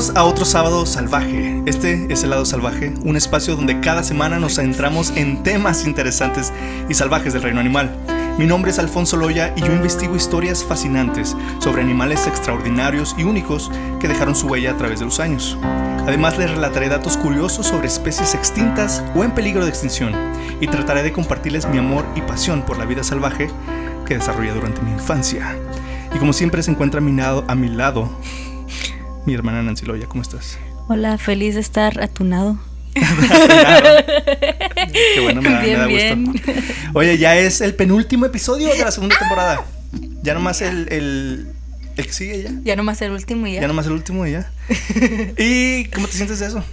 A otro sábado salvaje. Este es el lado salvaje, un espacio donde cada semana nos centramos en temas interesantes y salvajes del reino animal. Mi nombre es Alfonso Loya y yo investigo historias fascinantes sobre animales extraordinarios y únicos que dejaron su huella a través de los años. Además les relataré datos curiosos sobre especies extintas o en peligro de extinción y trataré de compartirles mi amor y pasión por la vida salvaje que desarrollé durante mi infancia. Y como siempre se encuentra a mi lado, a mi lado mi hermana Nancy Loya, ¿cómo estás? Hola, feliz de estar atunado. Qué bueno, me da, me da gusto. Oye, ya es el penúltimo episodio de la segunda temporada. Ya nomás el, el, el que sigue ya. Ya nomás el último y ya. Ya nomás el último y ya. ¿Y cómo te sientes de eso?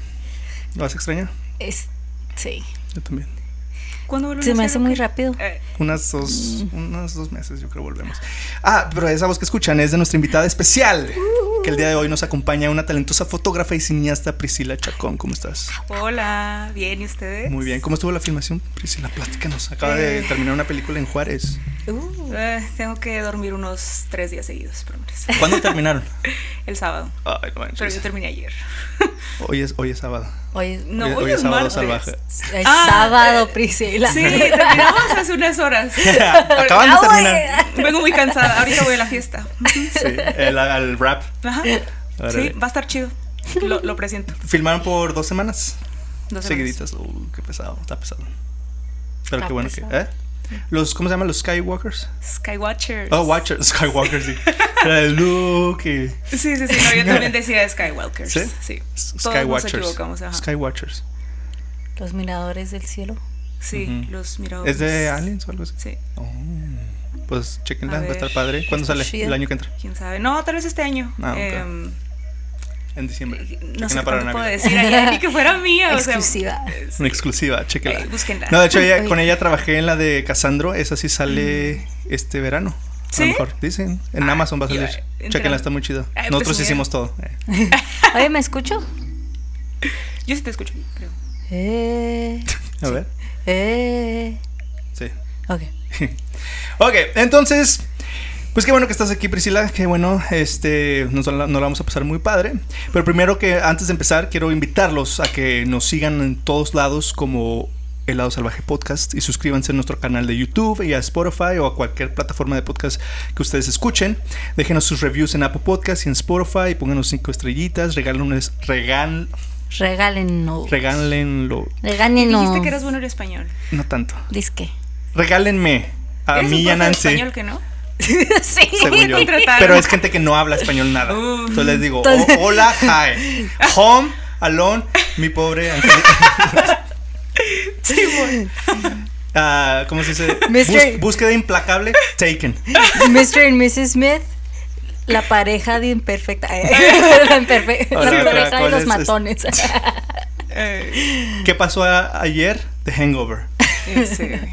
¿Lo vas a extrañar? Es, sí. Yo también. ¿Cuándo volvemos Se me a hace muy rápido. Eh, Unas dos, unos dos meses, yo creo, volvemos. Ah, pero esa voz que escuchan es de nuestra invitada especial, que el día de hoy nos acompaña una talentosa fotógrafa y cineasta, Priscila Chacón. ¿Cómo estás? hola, bien, ¿y ustedes? Muy bien. ¿Cómo estuvo la filmación, Priscila? Pláticanos. Acaba de Eh. terminar una película en Juárez. Uh, Eh, tengo que dormir unos tres días seguidos, menos. ¿Cuándo terminaron? El sábado. Ay, no. Pero yo terminé ayer. Hoy es, hoy es sábado. hoy, No, hoy, hoy hoy es es sábado martes. salvaje. es Ah, sábado, eh, Priscila. Sí, terminamos hace unas horas. Acaban de terminar. Vengo muy cansada. Ahorita voy a la fiesta. Sí, el, al rap. Ajá. Sí, va a estar chido. Lo, lo presiento. Filmaron por dos semanas. Dos semanas. Seguiditas. Uy, qué pesado. Está pesado. Pero Está qué bueno pesado. que. ¿eh? Los, ¿Cómo se llaman? Los Skywalkers. Skywatchers. Oh, Watchers. Skywalkers, sí. Era el Luke y. Sí, sí, sí. No, yo también decía Skywalkers. ¿Sí? Sí. Todos nos Skywatchers. equivocamos. Ajá. Skywatchers. Los miradores del cielo. Sí, Ujú. los miradores. ¿Es de Aliens o algo así? Sí. Oh, pues chequenla, va a estar padre. ¿Cuándo sale? El año que entra. ¿Quién sabe? No, tal vez este año. Ah, ok. Em, En diciembre. no sé para puedo decir allá, ni que fuera mía. o sea, Exclusiva. es- Una exclusiva, chequenla. eh, búsquenla. No, de hecho, ella- con ella trabajé en la de Casandro. Esa sí sale este verano. A ¿Sí? lo mejor, dicen. En Ah, Amazon va a salir. eh, Chequenla, está muy chido. Ay, Nosotros presumida. hicimos todo. eh. Oye, ¿me escucho? Yo sí te escucho, creo. Eh, A ver. eh. Sí. Ok. Ok, entonces, pues qué bueno que estás aquí, Priscila. Qué bueno, este, nos, la- nos la vamos a pasar muy padre. Pero primero que antes de empezar, quiero invitarlos a que nos sigan en todos lados como El Lado Salvaje Podcast y suscríbanse a nuestro canal de YouTube y a Spotify o a cualquier plataforma de podcast que ustedes escuchen. Déjenos sus reviews en Apple Podcast y en Spotify. Pónganos cinco estrellitas. Regálenos, regal, Regálenos. regálenlo. Regálenos. Dijiste que eras bueno en español. No tanto. Disque. Regálenme a ¿Eres mí y a Nancy. español que no? sí. según yo. contrataron. Pero es gente que no habla español nada. Uh. Entonces les digo, "Oh, hola, hi. Home, alone, mi pobre angelito. Ah, ¿Cómo se dice? Bus- búsqueda implacable, taken. Mr. y Mrs. Smith. La pareja de imperfecta. la imperfe- Ahora, la pareja de ¿cuál los es? matones. ¿Qué pasó ayer? The Hangover. ese.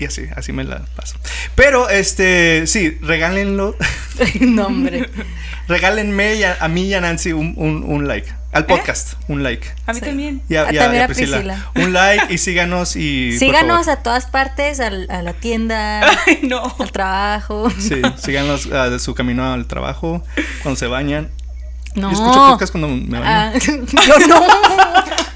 Y así, así me la paso. Pero, este, sí, regálenlo. no, hombre. Regálenme y a, a mí y a Nancy un, un- un like. Al podcast, un like. A mí Sí. también. Y a, Ah, y a- también y a a Priscila. Priscila. Un like y síganos y. Síganos a todas partes, al- a, la tienda, Ay, no. al trabajo. Sí, síganos ah, de su camino al trabajo, cuando se bañan. No. Yo escucho podcast cuando me baño. Ah, yo no.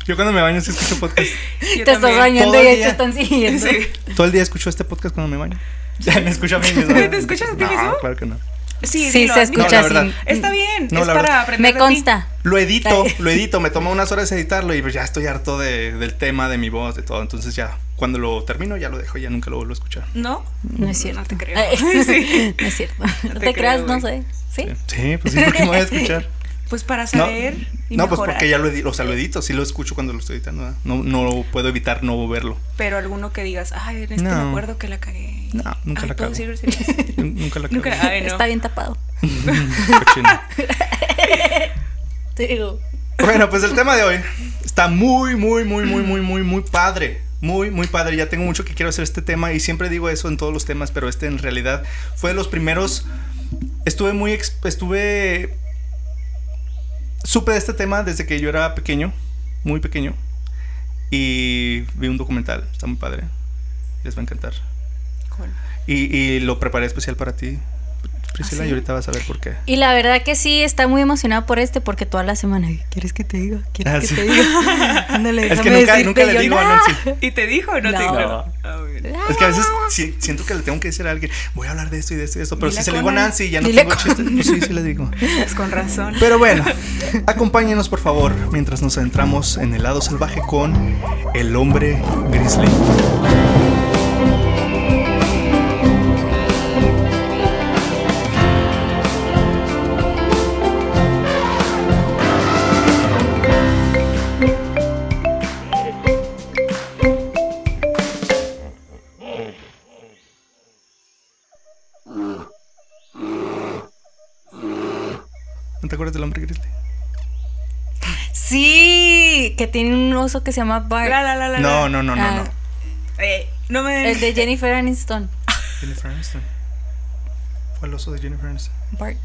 Yo cuando me baño sí escucho podcast. Yo te estás bañando y el ahí día. te están siguiendo. Sí. Todo el día escucho este podcast cuando me baño. Ya me escucho a mí mismo. ¿Te escuchas a ti no, mismo? claro que no. Sí, Sí, dilo, se. No, escucha así. Está bien, No, es para verdad. aprender Me de consta. Lo edito, lo edito. Me toma unas horas editarlo y pues ya estoy harto de- del tema, de mi voz, de todo. Entonces ya, cuando lo termino, ya lo dejo y ya nunca lo vuelvo a escuchar. ¿No? No es cierto. No te creo. Sí. No es cierto. No, te te, creas, creo, no sé. ¿Sí? Sí, pues sí, porque me voy a escuchar. Pues para No, saber y no pues porque ya lo edito, o sea, lo edito, sí lo escucho cuando lo estoy editando. No, no puedo evitar no verlo. Pero alguno que digas, ay, en este No. me acuerdo que la cagué. No, nunca Ay, la ¿puedo cago. decir? Nunca la Nunca cago. la- Ay, no. Está bien tapado. Te digo. Bueno, pues el tema de hoy está muy, muy, muy, muy, muy, muy, muy padre. Muy, muy padre. Ya tengo mucho que quiero hacer este tema y siempre digo eso en todos los temas, pero este en realidad fue de los primeros. Estuve muy. Estuve. Supe de este tema desde que yo era pequeño, muy pequeño. Y vi un documental, está muy padre. Les va a encantar. ¿Cuál? Y, y lo preparé especial para ti. Priscila, ¿Ah, sí? y ahorita vas a ver por qué. Y la verdad que sí, está muy emocionada por este porque toda la semana, ¿quieres que te diga? ¿Quieres Ah, que sí. te diga? Ándale, Es que nunca, le digo a "No". Nancy. ¿Y te dijo o no, te No. dijo? No. Ah, bien. Es que a veces si- siento que le tengo que decir a alguien, voy a hablar de esto y de esto y de esto, pero Dile si se le con digo a Nancy. Ya no Dile tengo con- chiste. Pues sí, sí le digo. Pues con razón. Pero bueno, acompáñenos por favor mientras nos adentramos en el lado salvaje con el hombre grizzly. Oso que se llama Bart. La, la, la, la, No, no, no, no, Ah, no. Eh, no me. El de Jennifer Aniston. Jennifer Aniston. Fue el oso de Jennifer Aniston. Bart.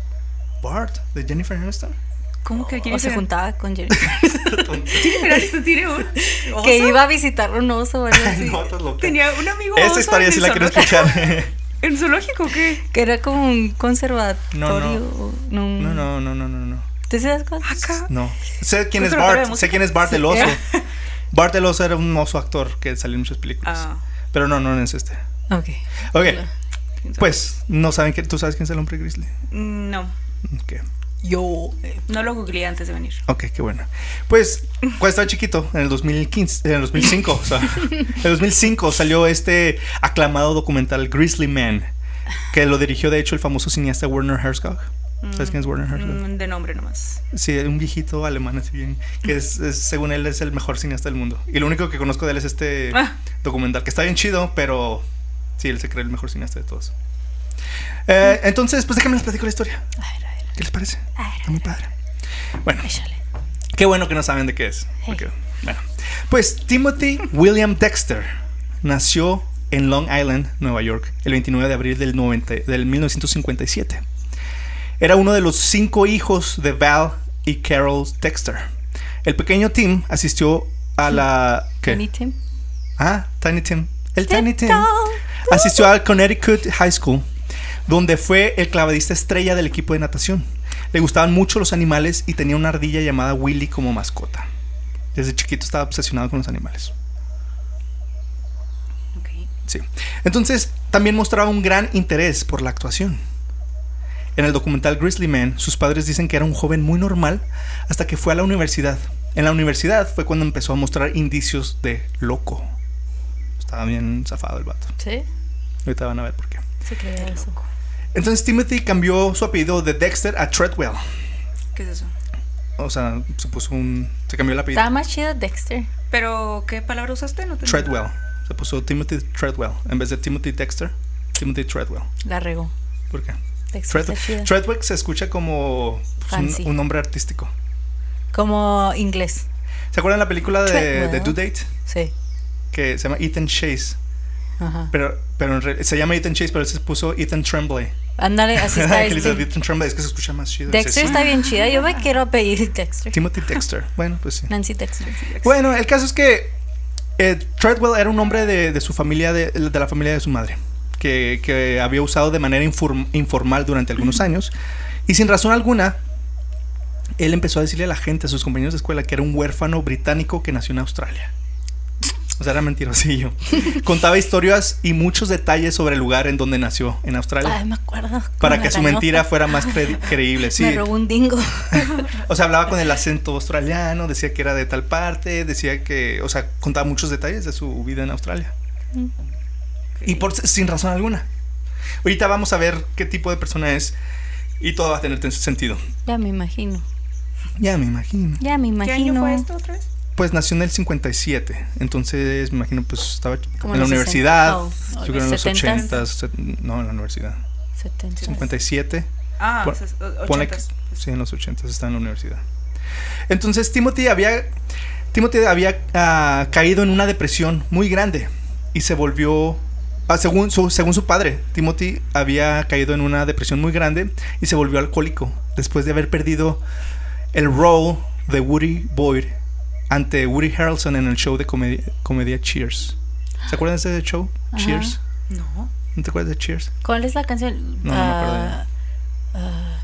Bart, de Jennifer Aniston. ¿Cómo que O se Jennifer? juntaba con Jennifer. Jennifer Aniston tiene un. oso? que iba a visitar un oso. No. Tenía un amigo. Esa oso historia sí la quiero escuchar. ¿En zoológico o qué? Que era como un conservatorio. No, no. no. No, no, no, no, no, Acá. No. Sé quién es ¿Conservatorio de Bart. Sé quién es Bart el oso. Bart el oso era un oso actor que salió en muchas películas. Ah. Pero no, no es este. Ok. Ok. Pues, no saben que tú sabes quién es el hombre grizzly. Mm, No. Ok. Yo. No lo googleé antes de venir. Ok, qué bueno. Pues, cuando estaba chiquito, en el 2015, en el 2005, o sea, en el 2005 salió este aclamado documental Grizzly Man, que lo dirigió de hecho el famoso cineasta Werner Herzog. ¿Sabes quién es Werner Herzog? Mm, de nombre nomás. Sí, un viejito alemán así bien, que es, es- según él es el mejor cineasta del mundo. Y lo único que conozco de él es este Ah. documental, que está bien chido, pero sí, él se cree el mejor cineasta de todos. Eh, entonces, pues déjame les platico la historia. A ver, a ver, ¿Qué les parece? a ver, Está muy padre. Bueno, échale. Qué bueno que no saben de qué es. porque, bueno. Pues Timothy William Dexter nació en Long Island, Nueva York, el 29 de abril del, 90 del 1957. Era uno de los cinco hijos de Val y Carol Dexter. El pequeño Tim asistió a la... ¿qué? Tiny Tim. Ah, Tiny Tim. El Tiny Tim. Asistió al Connecticut High School, donde fue el clavadista estrella del equipo de natación. Le gustaban mucho los animales y tenía una ardilla llamada Willy como mascota. Desde chiquito estaba obsesionado con los animales. Ok. Sí. Entonces, también mostraba un gran interés por la actuación. En el documental Grizzly Man, sus padres dicen que era un joven muy normal hasta que fue a la universidad. En la universidad fue cuando empezó a mostrar indicios de loco. Estaba bien zafado el vato. Sí, Ahorita van a ver por qué. se creía eso. Entonces Timothy cambió su apellido de Dexter a Treadwell. ¿Qué es eso? O sea, se puso un. Se cambió el apellido. Estaba más chido Dexter. ¿Pero qué palabra usaste? No te Treadwell. Se puso Timothy Treadwell. En vez de Timothy Dexter, Timothy Treadwell. La regó. ¿Por qué? Treadwell se escucha como pues, un, nombre artístico. Como inglés. ¿Se acuerdan la película de, de Due Date? Sí. Que se llama Ethan Chase. Ajá. Pero, pero en re- se llama Ethan Chase, pero él se puso Ethan Tremblay. Ándale, así está Que este. Ethan Tremblay, es que se escucha más chido. Dexter está bien chida. Yo me quiero apellido Dexter. Timothy Dexter. Bueno, pues sí. Nancy Dexter. Bueno, el caso es que eh, Treadwell era un hombre de, de su familia, de, de la familia de su madre, que, que había usado de manera inform- informal durante algunos años. Y sin razón alguna, él empezó a decirle a la gente, a sus compañeros de escuela, que era un huérfano británico que nació en Australia. O sea, era mentirosillo. Contaba historias y muchos detalles sobre el lugar en donde nació, en Australia. Ay, me acuerdo. para Con que su mentira fuera más cre- creíble. Sí. Me robó un dingo. O sea, hablaba con el acento australiano, decía que era de tal parte, decía que, o sea, contaba muchos detalles de su vida en Australia. Y por sin razón alguna. Ahorita vamos a ver qué tipo de persona es y todo va a tener ten- sentido. ya me imagino. Ya me imagino. Ya me ¿Qué imagino. año fue esto otra vez? Pues nació en el 57, entonces me imagino pues estaba Como en la universidad, 60, oh, yo creo en los 70s. 80, set- no, en la universidad. 70. 57. Ah, Ponle- ochentas. sí, en los 80 está en la universidad. Entonces Timothy había Timothy había ah, caído en una depresión muy grande y se volvió ah, según su según su padre, Timothy había caído en una depresión muy grande y se volvió alcohólico después de haber perdido el role de Woody Boyd ante Woody Harrelson en el show de comedia, comedia Cheers. ¿Se acuerdan de ese show? Ajá. Cheers. No. ¿No te acuerdas de Cheers? ¿Cuál es la canción? No, no me acuerdo Ah,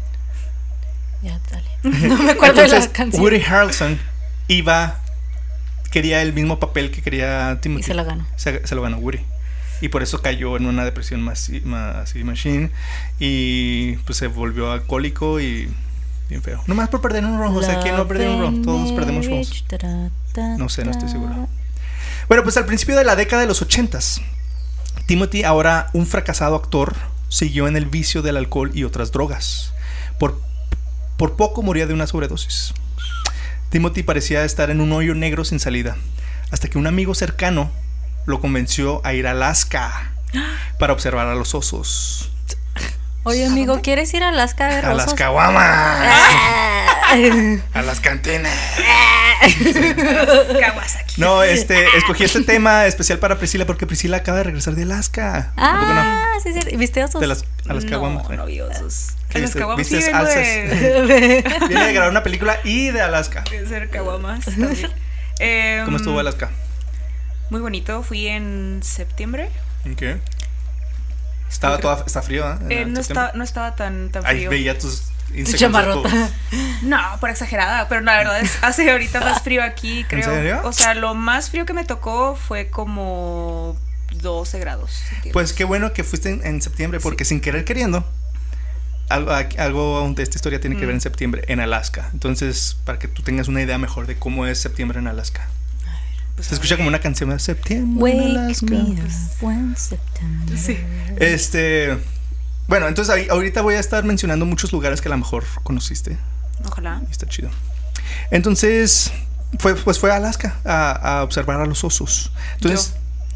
Ya, dale. No me acuerdo de la canción. Woody Harrelson iba, quería el mismo papel que quería Timothy. Y se lo ganó. Se, se lo ganó Woody. Y por eso cayó en una depresión más, más machine. Y pues se volvió alcohólico y bien feo. Nomás por perder un rojo. O sea, ¿quién no perdió un rojo? Todos perdemos rojos. No sé, no estoy seguro. Bueno, pues al principio de la década de los ochentas, Timothy, ahora un fracasado actor, siguió en el vicio del alcohol y otras drogas. Por, por poco moría de una sobredosis. Timothy parecía estar en un hoyo negro sin salida, hasta que un amigo cercano lo convenció a ir a Alaska para observar a los osos. Oye, amigo, ¿quieres ir a Alaska a ver A las osos? caguamas, Ah. a las cantinas. Kawasaki. No, este, escogí este tema especial para Priscila porque Priscila acaba de regresar de Alaska. ¿A poco no? Ah, sí, sí. ¿Viste osos? De las, a las caguamas. No, no vi osos. ¿Qué A las viste? sí ¿Vistes vengo de, Viene de grabar una película y de Alaska. de ser caguamas también. Em, ¿Cómo estuvo Alaska? Muy bonito. Fui en septiembre. ¿En qué? Estaba toda, está frío, ¿eh? En Eh, no, estaba, no estaba tan, tan Ahí frío. veía tus Tu chamarrota. No, por exagerada, pero la verdad es hace ahorita más frío aquí, creo. serio? O sea, lo más frío que me tocó fue como 12 grados. Pues qué bueno que fuiste en, en septiembre, porque sin querer queriendo, algo, algo de esta historia tiene que ver Mm. en septiembre, en Alaska. Entonces, para que tú tengas una idea mejor de cómo es septiembre en Alaska. Pues, Se escucha como una canción de septiembre en Wake Alaska. me up when September. Sí. Este. Bueno, entonces ahí- ahorita voy a estar mencionando muchos lugares que a lo mejor conociste. Ojalá. Y está chido. Entonces, fue, pues fue a Alaska a, a observar a los osos. Entonces,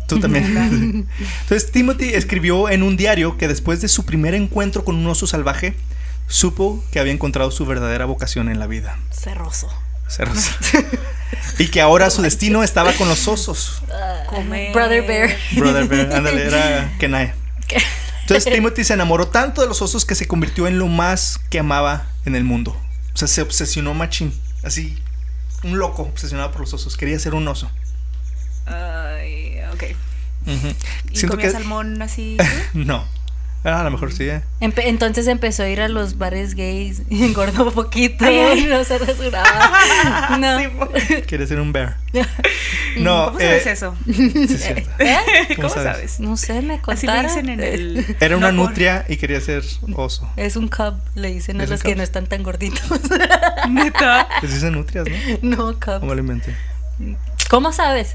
tú también. Entonces, Timothy escribió en un diario que después de su primer encuentro con un oso salvaje, supo que había encontrado su verdadera vocación en la vida. Cerroso. Ser oso. y que ahora su destino estaba con los osos. Comer. Brother Bear. Brother Bear, ándale, era Kenai. Entonces Timothy se enamoró tanto de los osos que se convirtió en lo más que amaba en el mundo. O sea, se obsesionó machín. Así, un loco obsesionado por los osos. Quería ser un oso. Ay, ok. Ujú. ¿Y Siento comía que... salmón así? No. Ah, a lo mejor sí, ¿eh? Empe- entonces empezó a ir a los bares gays y engordó un poquito. Ay, ay. y no se rasuraba. No. Sí, po- Quiere ser un bear. No, ¿Cómo sabes eh, eso? sí, es cierto. ¿Eh? ¿Cómo, sabes? sabes? No sé, me Así le contaron. dicen en el. Era una No, por- nutria y quería ser oso. Es un cub, le dicen a ¿Es un los que no están tan gorditos. Neta. Les dicen nutrias, ¿no? no, cub. ¿Cómo lo inventé? ¿Cómo sabes?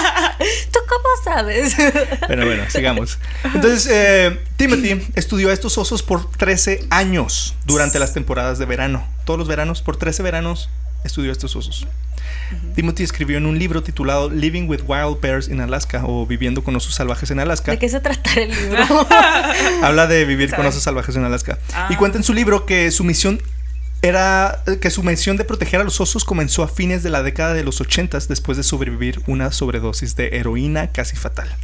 ¿Tú cómo sabes? Bueno, bueno, sigamos. Entonces, eh, Timothy estudió a estos osos por 13 años durante las temporadas de verano. Todos los veranos, por 13 veranos, estudió a estos osos. Timothy escribió en un libro titulado Living with Wild Bears in Alaska o Viviendo con osos salvajes en Alaska. ¿De qué se trata el libro? Habla de vivir con ¿Sabe? osos salvajes en Alaska. Ah. Y cuenta en su libro que su misión era que su misión de proteger a los osos comenzó a fines de la década de los 80 después de sobrevivir una sobredosis de heroína casi fatal.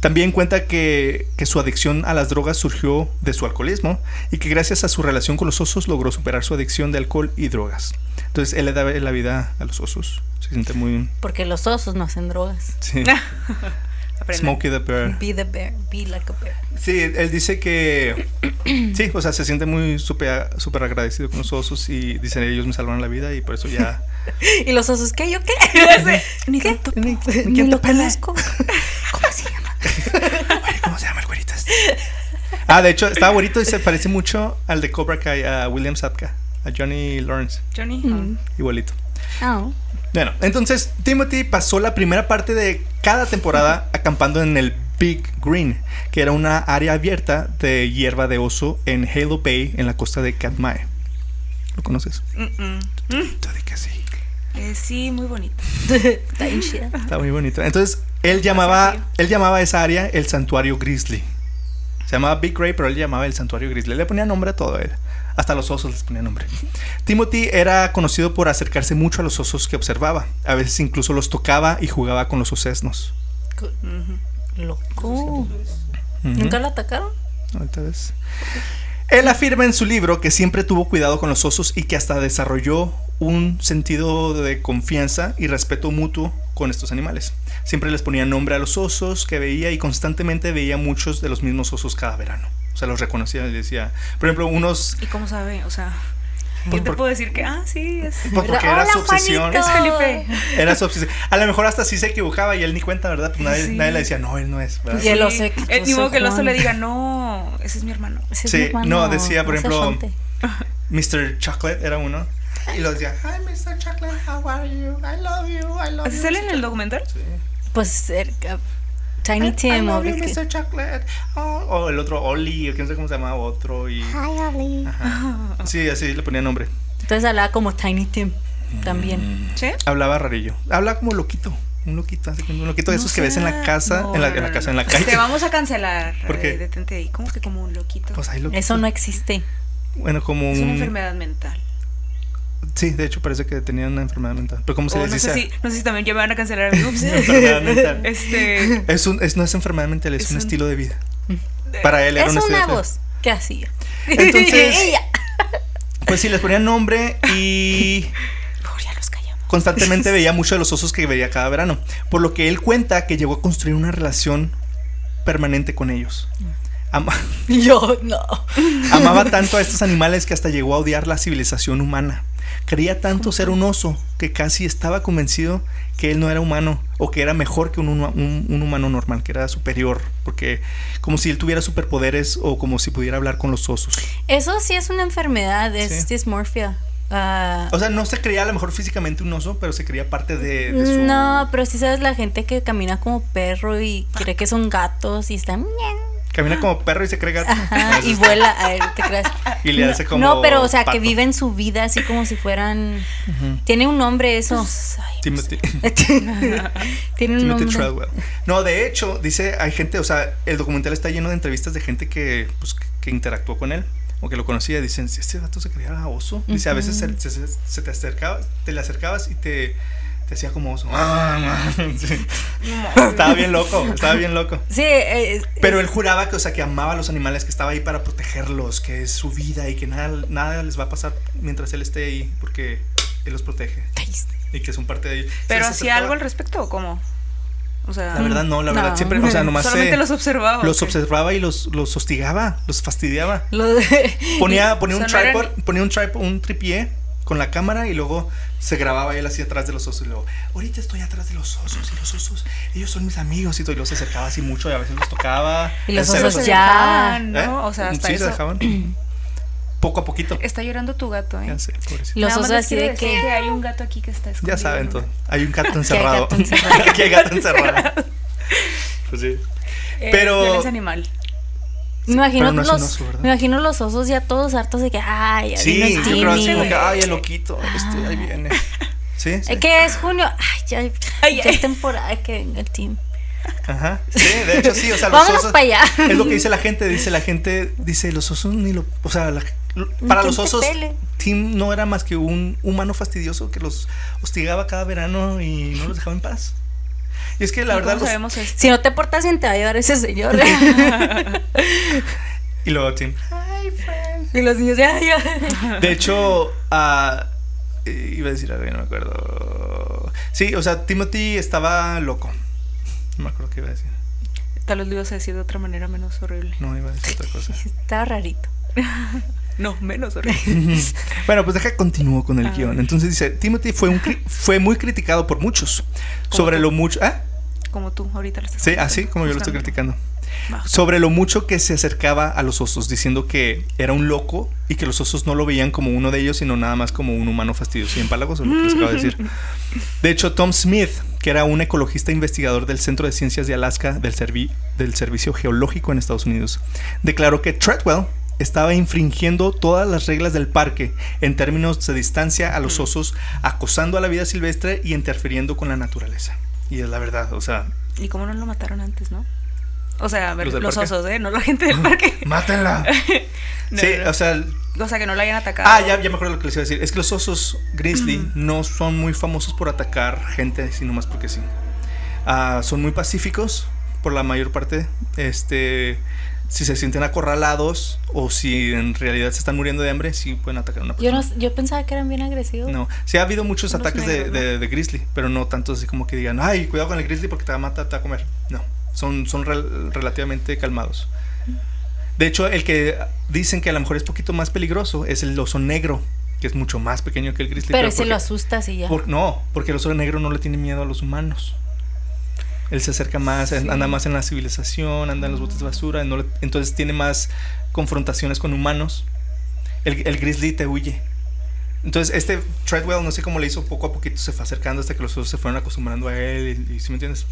También cuenta que, que su adicción a las drogas surgió de su alcoholismo y que gracias a su relación con los osos logró superar su adicción de alcohol y drogas. Entonces él le da la vida a los osos. Se siente muy... Porque los osos no hacen drogas. Sí. Smokey the Bear. Be the bear, be like a bear. Sí, él dice que... Sí, o sea, se siente muy súper súper agradecido con los osos y dicen ellos me salvaron la vida y por eso ya... ¿Y los osos qué? ¿Yo qué? Ni ¿Qué? Ni- Ni ¿Quién te lo conozco. ¿Cómo se llama? Oye, ¿Cómo se llama el güerito este? Ah, de hecho, estaba bonito y se parece mucho al de Cobra Kai, a William Sapka, a Johnny Lawrence. Johnny. Mm. Igualito. Oh. Bueno, entonces Timothy pasó la primera parte de cada temporada acampando en el Big Green, que era una área abierta de hierba de oso en Halo Bay, en la costa de Katmai. ¿Lo conoces? Mm, mm. Que sí. Eh, sí, muy bonito. Está bien chida. Está muy bonito. Entonces, él llamaba, él llamaba a esa área el santuario Grizzly. Se llamaba Big Gray, pero él llamaba el santuario Grizzly. Le ponía nombre a todo él. Hasta los osos les ponía nombre. Timothy era conocido por acercarse mucho a los osos que observaba. A veces incluso los tocaba y jugaba con los osesnos. Loco. ¿Nunca la atacaron? Ahorita ves. Él afirma en su libro que siempre tuvo cuidado con los osos y que hasta desarrolló un sentido de confianza y respeto mutuo con estos animales. Siempre les ponía nombre a los osos que veía y constantemente veía muchos de los mismos osos cada verano. O sea, los reconocía y decía, por ejemplo, unos... ¿Y cómo sabe? O sea, Pues yo te por- puedo decir que, ah, sí, es, Pues porque era su obsesión. Juanito. es Felipe. Era su obsesión. A lo mejor hasta sí se equivocaba y él ni cuenta, ¿verdad? Pues nadie, Sí. nadie le decía, no, él no es. ¿verdad? Y el Sí. oso- Eh, el ni modo oso que el oso Juan. le diga, no, ese es mi hermano. Ese es Sí, mi hermano, no, decía, por ejemplo. Mr. Chocolate era uno. Y lo decía, hi Mr. Chocolate, how are you? I love you, I love ¿Así you. sale en el documental? Sí. Pues cerca. Tiny I Tim o love you. Mr. Chocolate. Oh, o el otro Oli, o quién sabe cómo se llamaba otro. Y, Hi, Oli. ajá. Sí, así le ponía nombre. Entonces hablaba como Tiny Tim también. ¿Sí? Hablaba rarillo. Hablaba como loquito. Un loquito, así un loquito de No esos que ves en la sea- casa, no, en la, no, en la casa, en la calle. Te vamos a cancelar. ¿Por qué? eh, detente ahí. ¿Cómo que como un loquito? Pues hay loquitos. Eso no existe. Bueno, como es una un. enfermedad mental. Sí, de hecho parece que tenía una enfermedad mental. Pero ¿cómo se les no, dice? sé si, no sé si también ya me van a cancelar a mí. Ups. enfermedad mental. Este. Es un, es, no es enfermedad mental, es, Es un, un- estilo de vida. Para él era Es un estilo una de vida. voz. ¿Qué hacía? Entonces- Ella. Pues sí, les ponían nombre y Mejor ya los callamos. constantemente veía muchos de los osos que veía cada verano. Por lo que él cuenta que llegó a construir una relación permanente con ellos. Ama- Yo no. amaba tanto a estos animales que hasta llegó a odiar la civilización humana. Quería tanto ser un oso que casi estaba convencido que él no era humano o que era mejor que un, un- un humano normal, que era superior, porque como si él tuviera superpoderes o como si pudiera hablar con los osos. Eso sí es una enfermedad, es Sí. dismorfia. Ah, O sea, no se creía a lo mejor físicamente un oso, pero se creía parte de, de su... no, pero sí sabes la gente que camina como perro y cree que son gatos y están Camina como perro y se cree gato. Ajá, y vuela, a ver, te creas. Y le no, hace como No, pero o sea, pato. que viven su vida así como si fueran tiene un nombre eso. Pues, ay, Timothy, tiene un Timothy nombre. Treadwell. No, de hecho, dice, hay gente, o sea, el documental está lleno de entrevistas de gente que, pues, que- interactuó con él o que lo conocía. Dicen, si este gato se creía oso. Dice, a veces se, se- se te acercaba, te le acercabas y te, te hacía como oso. Sí. Estaba bien loco, estaba bien loco. Sí, eh, Pero él juraba que, o sea, que amaba a los animales, que estaba ahí para protegerlos, que es su vida y que nada, nada les va a pasar mientras él esté ahí, porque él los protege y que son parte de ellos. ¿Pero hacía acercaba- algo al respecto o cómo? O sea, La verdad no, la verdad siempre, o sea, nomás solamente se- los observaba. los observaba y los, los hostigaba, los fastidiaba. lo de- Ponía, ponía un O sea, no tripod, eran- ponía un tripod, un tripié con la cámara y luego se grababa él así atrás de los osos y luego, ahorita estoy atrás de los osos y los osos, ellos son mis amigos y todo, y luego se acercaba así mucho y a veces los tocaba. Y los osos se- ya- dejaban, ¿Eh? ¿no? O sea, hasta sí, eso. se dejaban. Poco a poquito. Está llorando tu gato, ¿eh? Ya sé, pobrecito. Los osos así de decir que- hay un gato aquí que está escondido. Ya saben ¿no? todo. Hay un gato encerrado. gato encerrado. Aquí hay gato encerrado. pues sí. Eh, Pero- animal. Me imagino no los oso, me imagino los osos ya todos hartos de que ay, ya Sí, vino así Timmy. como que, ay, el loquito, este, ahí viene. Sí, sí. Eh, ¿Qué es junio? Ay, ya, Ay, ya ay. es temporada que venga el team. Ajá. Sí, de hecho sí, o sea, los Vámonos osos. para allá. Es lo que dice la gente, dice la gente, dice los osos ni lo, o sea, la- para ¿Quién los osos? Tim no era más que un humano fastidioso que los hostigaba cada verano y no los dejaba en paz. Y es que la ¿Y verdad ¿Cómo los- sabemos esto? Si no te portas bien te va a llevar ese señor. y luego Tim, hi friend. y los niños ya, ya. De hecho, eh, iba a decir algo, ya no me acuerdo. Sí, o sea, Timothy estaba loco. No me acuerdo qué iba a decir. Tal vez lo ibas a decir de otra manera menos horrible. No, iba a decir otra cosa. Estaba rarito. No, menos horrible. bueno, pues deja continúo con el Ah. guion. Entonces dice, Timothy fue, un fue muy criticado por muchos sobre tú. lo mucho... ¿Ah? Como tú ahorita lo estás Sí, así como yo lo estoy criticando. Sobre lo mucho que se acercaba a los osos, diciendo que era un loco y que los osos no lo veían como uno de ellos, sino nada más como un humano fastidioso y empalagoso, lo que les acabo de decir. De hecho, Tom Smith, que era un ecologista investigador del Centro de Ciencias de Alaska del, servi- del Servicio Geológico en Estados Unidos, declaró que Treadwell estaba infringiendo todas las reglas del parque en términos de distancia a los osos, acosando a la vida silvestre y interfiriendo con la naturaleza. Y es la verdad, o sea, ¿Y cómo no lo mataron antes, no? O sea, a ver, ¿Los los, osos, ¿eh? No la gente del parque. ¡mátenla! No, sí, no. o sea, O sea, que no la hayan atacado. Ah, ya, ya me acuerdo lo que les iba a decir. Es que los osos grizzly no son muy famosos por atacar gente, sino más porque sí. Ah, son muy pacíficos por la mayor parte. Este, si se sienten acorralados o si en realidad se están muriendo de hambre, sí pueden atacar a una Yo, persona. no, yo pensaba que eran bien agresivos. No, sí ha habido muchos Unos ataques de, negros, ¿no? de- de grizzly, pero no tantos así como que digan, ay, cuidado con el grizzly porque te va a matar, te va a comer. No, son, son rel- relativamente calmados. De hecho, el que dicen que a lo mejor es poquito más peligroso es el oso negro, que es mucho más pequeño que el grizzly. Pero ese porque- lo asustas y ya. por- no, porque el oso negro no le tiene miedo a los humanos. Él se acerca más, Sí. anda más en la civilización, anda en los botes de basura, no le- entonces tiene más confrontaciones con humanos. El, el grizzly te huye. Entonces, este Treadwell, no sé cómo le hizo, poco a poquito se fue acercando hasta que los osos se fueron acostumbrando a él, y, y- ¿sí me entiendes?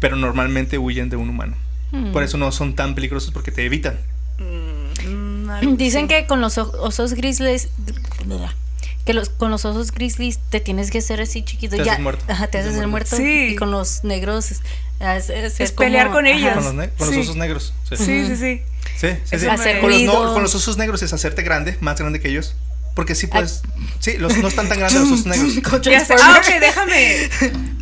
Pero normalmente huyen de un humano. Mm. Por eso no son tan peligrosos porque te evitan. Mm, Dicen que con los osos grizzlies que los con los osos grizzlies te tienes que hacer así chiquito Te ya haces muerto. ajá te Te haces el muerto. muerto Sí. y con los negros es, es- es Es como- pelear con ajá. ellos. Con los, ne- con los Sí. osos negros. Sí, Sí, sí, sí. sí, sí, sí. Hacer Con, los no- con los osos negros es hacerte grande, más grande que ellos. Porque sí puedes. Sí, los, no están tan grandes los osos negros. Ah, ok, déjame.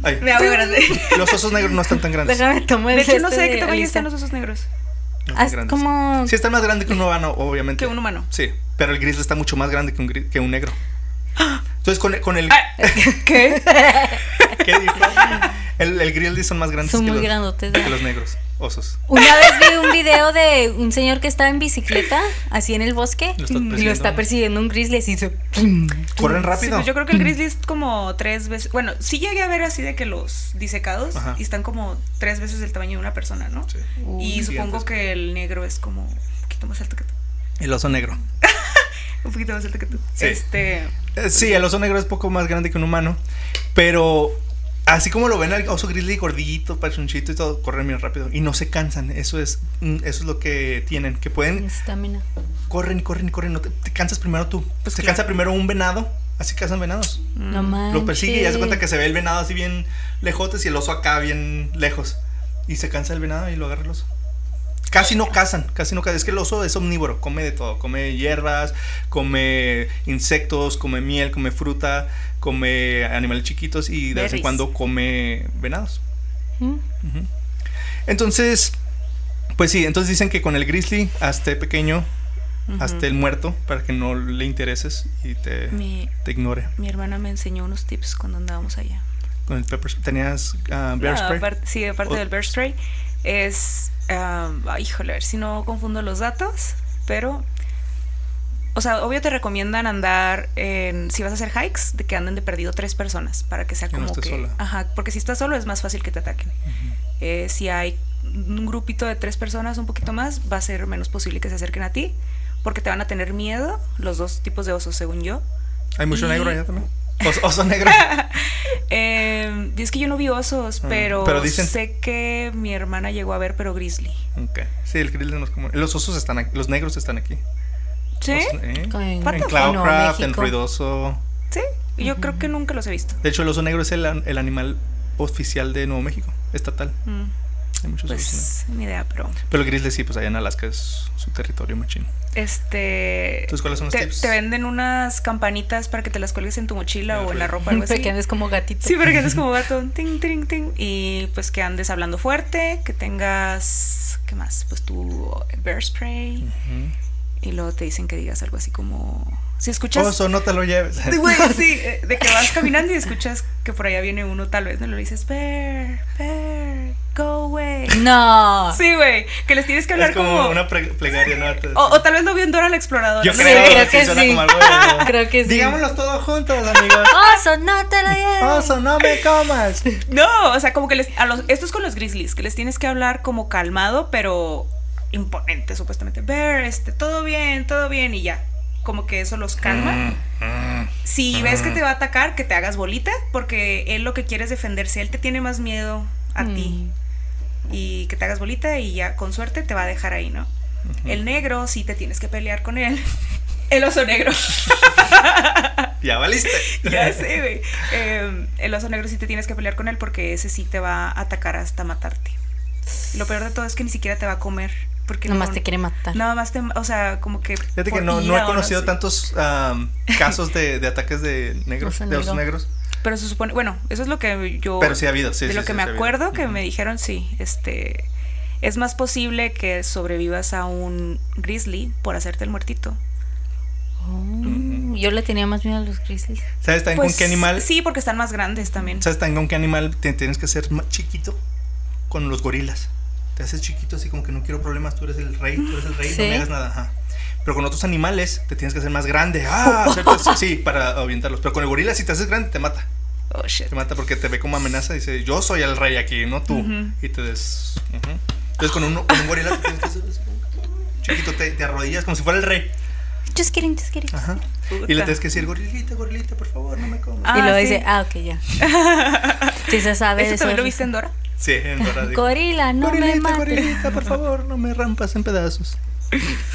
Ay, Me hago grande. los osos negros no están tan grandes. déjame tomar De hecho, no este sé de qué tamaño están los osos negros. No Ah, están es grandes. como Sí, están más grandes que un humano, obviamente. Que un humano. Sí, pero el grizzly está mucho más grande que un, que un negro. Entonces, con, con el. Ah, ¿Qué? ¿Qué dijo? El, el grizzly son más grandes Son que, muy los, grandotes, que ¿no? los negros osos. Una vez vi un video de un señor que estaba en bicicleta, así en el bosque, Lo y lo está persiguiendo un grizzly así. se- Corren Sí, rápido. pues yo creo que el grizzly es como tres veces. Bueno, sí llegué a ver así de que los disecados Ajá. y están como tres veces el tamaño de una persona, ¿no? Sí. y Uy, supongo que el negro es como un poquito más alto que tú. El oso negro. Un poquito más alto que tú. Sí. Este. Eh, Sí, el oso negro es poco más grande que un humano, pero así como lo ven al oso grizzly gordito, pachonchito y todo, corren bien rápido y no se cansan. Eso es, mm, eso es lo que tienen, que pueden Estamina. corren, corren, corren. No te, te cansas primero tú. Pues te claro. cansa primero un venado, así cazan venados. No mm, manches. Lo persigue y hace cuenta que se ve el venado así bien lejotes y el oso acá bien lejos. Y se cansa el venado y lo agarra el oso. Casi no cazan, casi no cazan. Es que el oso es omnívoro, come de todo. Come hierbas, come insectos, come miel, come fruta, come animales chiquitos y de vez en cuando come venados. ¿Mm? Entonces, pues sí, entonces dicen que con el grizzly, hazte pequeño, hazte el muerto para que no le intereses y te, Mi, te ignore. mi hermana me enseñó unos tips cuando andábamos allá. Con el pepper. ¿Tenías ah, bear Ah, spray? sí, aparte del bear spray, es. ay, híjole, a ver si no confundo los datos, pero. O sea, obvio te recomiendan andar en. Si vas a hacer hikes, de que anden de perdido tres personas para que sea no como estés que. sola. Ajá, porque si estás solo es más fácil que te ataquen. Eh, si hay un grupito de tres personas, un poquito más, va a ser menos posible que se acerquen a ti, porque te van a tener miedo, los dos tipos de osos, según yo. ¿Hay mucho Y- negro allá también? Oso, oso negro. Eh, es que yo no vi osos, Ah, pero, pero dicen- sé que mi hermana llegó a ver, pero grizzly. ok. Sí, el grizzly no es como. Los osos están aquí. Los negros están aquí. ¿Sí? Osos, ¿eh? En? Cloudcraft, No, en. Ruidoso. Sí. Yo creo que nunca los he visto. De hecho, el oso negro es el animal oficial de Nuevo México, estatal. Mm, Hay muchos. Pues, ni idea, pero. Pero el grizzly sí, pues allá en Alaska es su territorio machín. Este. Entonces, ¿cuáles son los te, tips? te venden unas campanitas para que te las cuelgues en tu mochila o en la ropa, algo así. Para que andes como gatito. Sí, para que andes como gato. Ting, ting, ting. Y pues que andes hablando fuerte, que tengas. ¿Qué más? Pues tu bear spray. Y luego te dicen que digas algo así como. Si escuchas. Oso, no te lo lleves. Sí, Güey, sí, eh, de que vas caminando y escuchas que por allá viene uno, tal vez no lo dices, bear, bear, go away. No. Sí, güey, que les tienes que hablar es como, como. una plegaria, ¿no? Te- O, o tal vez lo vio en Dora la exploradora. Yo creo, que suena sí. como algo de- Creo que sí. Digámoslos todos juntos, amigos. Oso, no te lo lleves. Oso, no me comas. No, o sea, como que les. A los, esto es con los grizzlies, que les tienes que hablar como calmado, pero imponente, supuestamente. Bear, este, todo bien, todo bien, y ya. Como que eso los calma. Mm, Si ves que te va a atacar, que te hagas bolita, porque él lo que quiere es defenderse. Él te tiene más miedo a ti. Y que te hagas bolita y ya con suerte te va a dejar ahí, ¿no? El negro, sí te tienes que pelear con él. El oso negro. Ya valiste. ya sé, güey. Eh, el oso negro sí te tienes que pelear con él porque ese sí te va a atacar hasta matarte. Lo peor de todo es que ni siquiera te va a comer. Porque Nomás no- te quiere matar. Nada más te. O sea, como que. Fíjate que no, no he conocido sé. tantos casos de, de ataques de negros, de negro. negros. Pero se supone. Bueno, eso es lo que yo. Pero sí ha habido, sí, de sí, lo sí, que sí me acuerdo que me dijeron, sí, este, es más posible que sobrevivas a un grizzly por hacerte el muertito. Oh, Yo le tenía más miedo a los grizzlies. ¿Sabes también con qué animal? Pues, Sí, porque están más grandes también. ¿Sabes también con qué animal te tienes que ser más chiquito? Con los gorilas. Te haces chiquito, así como que no quiero problemas, tú eres el rey, tú eres el rey, no Sí. me hagas nada. Ajá. Pero con otros animales te tienes que hacer más grande. Ah, ¿cierto? Sí, para ahuyentarlos. Pero con el gorila, si te haces grande, te mata. Oh, shit. Te mata porque te ve como amenaza y dice, yo soy el rey aquí, no tú. Ujú. Y te des... ujú. Entonces con un, con un gorila te tienes que hacer así como- chiquito, te, te arrodillas como si fuera el rey. Just kidding, just kidding. Ajá. Y le tienes que decir, gorilita, gorilita, por favor, no me comas. Ah, y luego sí. dice, ah, ok, ya. Sí se sabe ¿Eso eso. también lo viste en Dora? Sí, en Gorila, no me mates. gorilita, por favor, no me rampas en pedazos.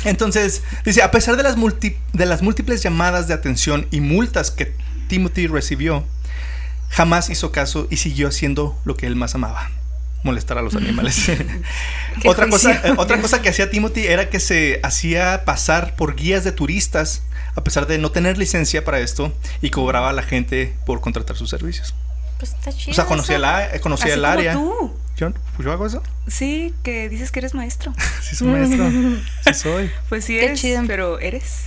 Entonces, dice, a pesar de las, multi- de las múltiples llamadas de atención y multas que Timothy recibió, jamás hizo caso y siguió haciendo lo que él más amaba, molestar a los animales. Otra, cosa, eh, otra cosa que hacía Timothy era que se hacía pasar por guías de turistas, a pesar de no tener licencia para esto, y cobraba a la gente por contratar sus servicios. Pues está chido. O sea, eh, Así el como área. tú. ¿Yo, ¿Yo hago eso? Sí, que dices que eres maestro. Sí, soy maestro. Sí, soy. Pues sí Qué eres, chido. pero eres.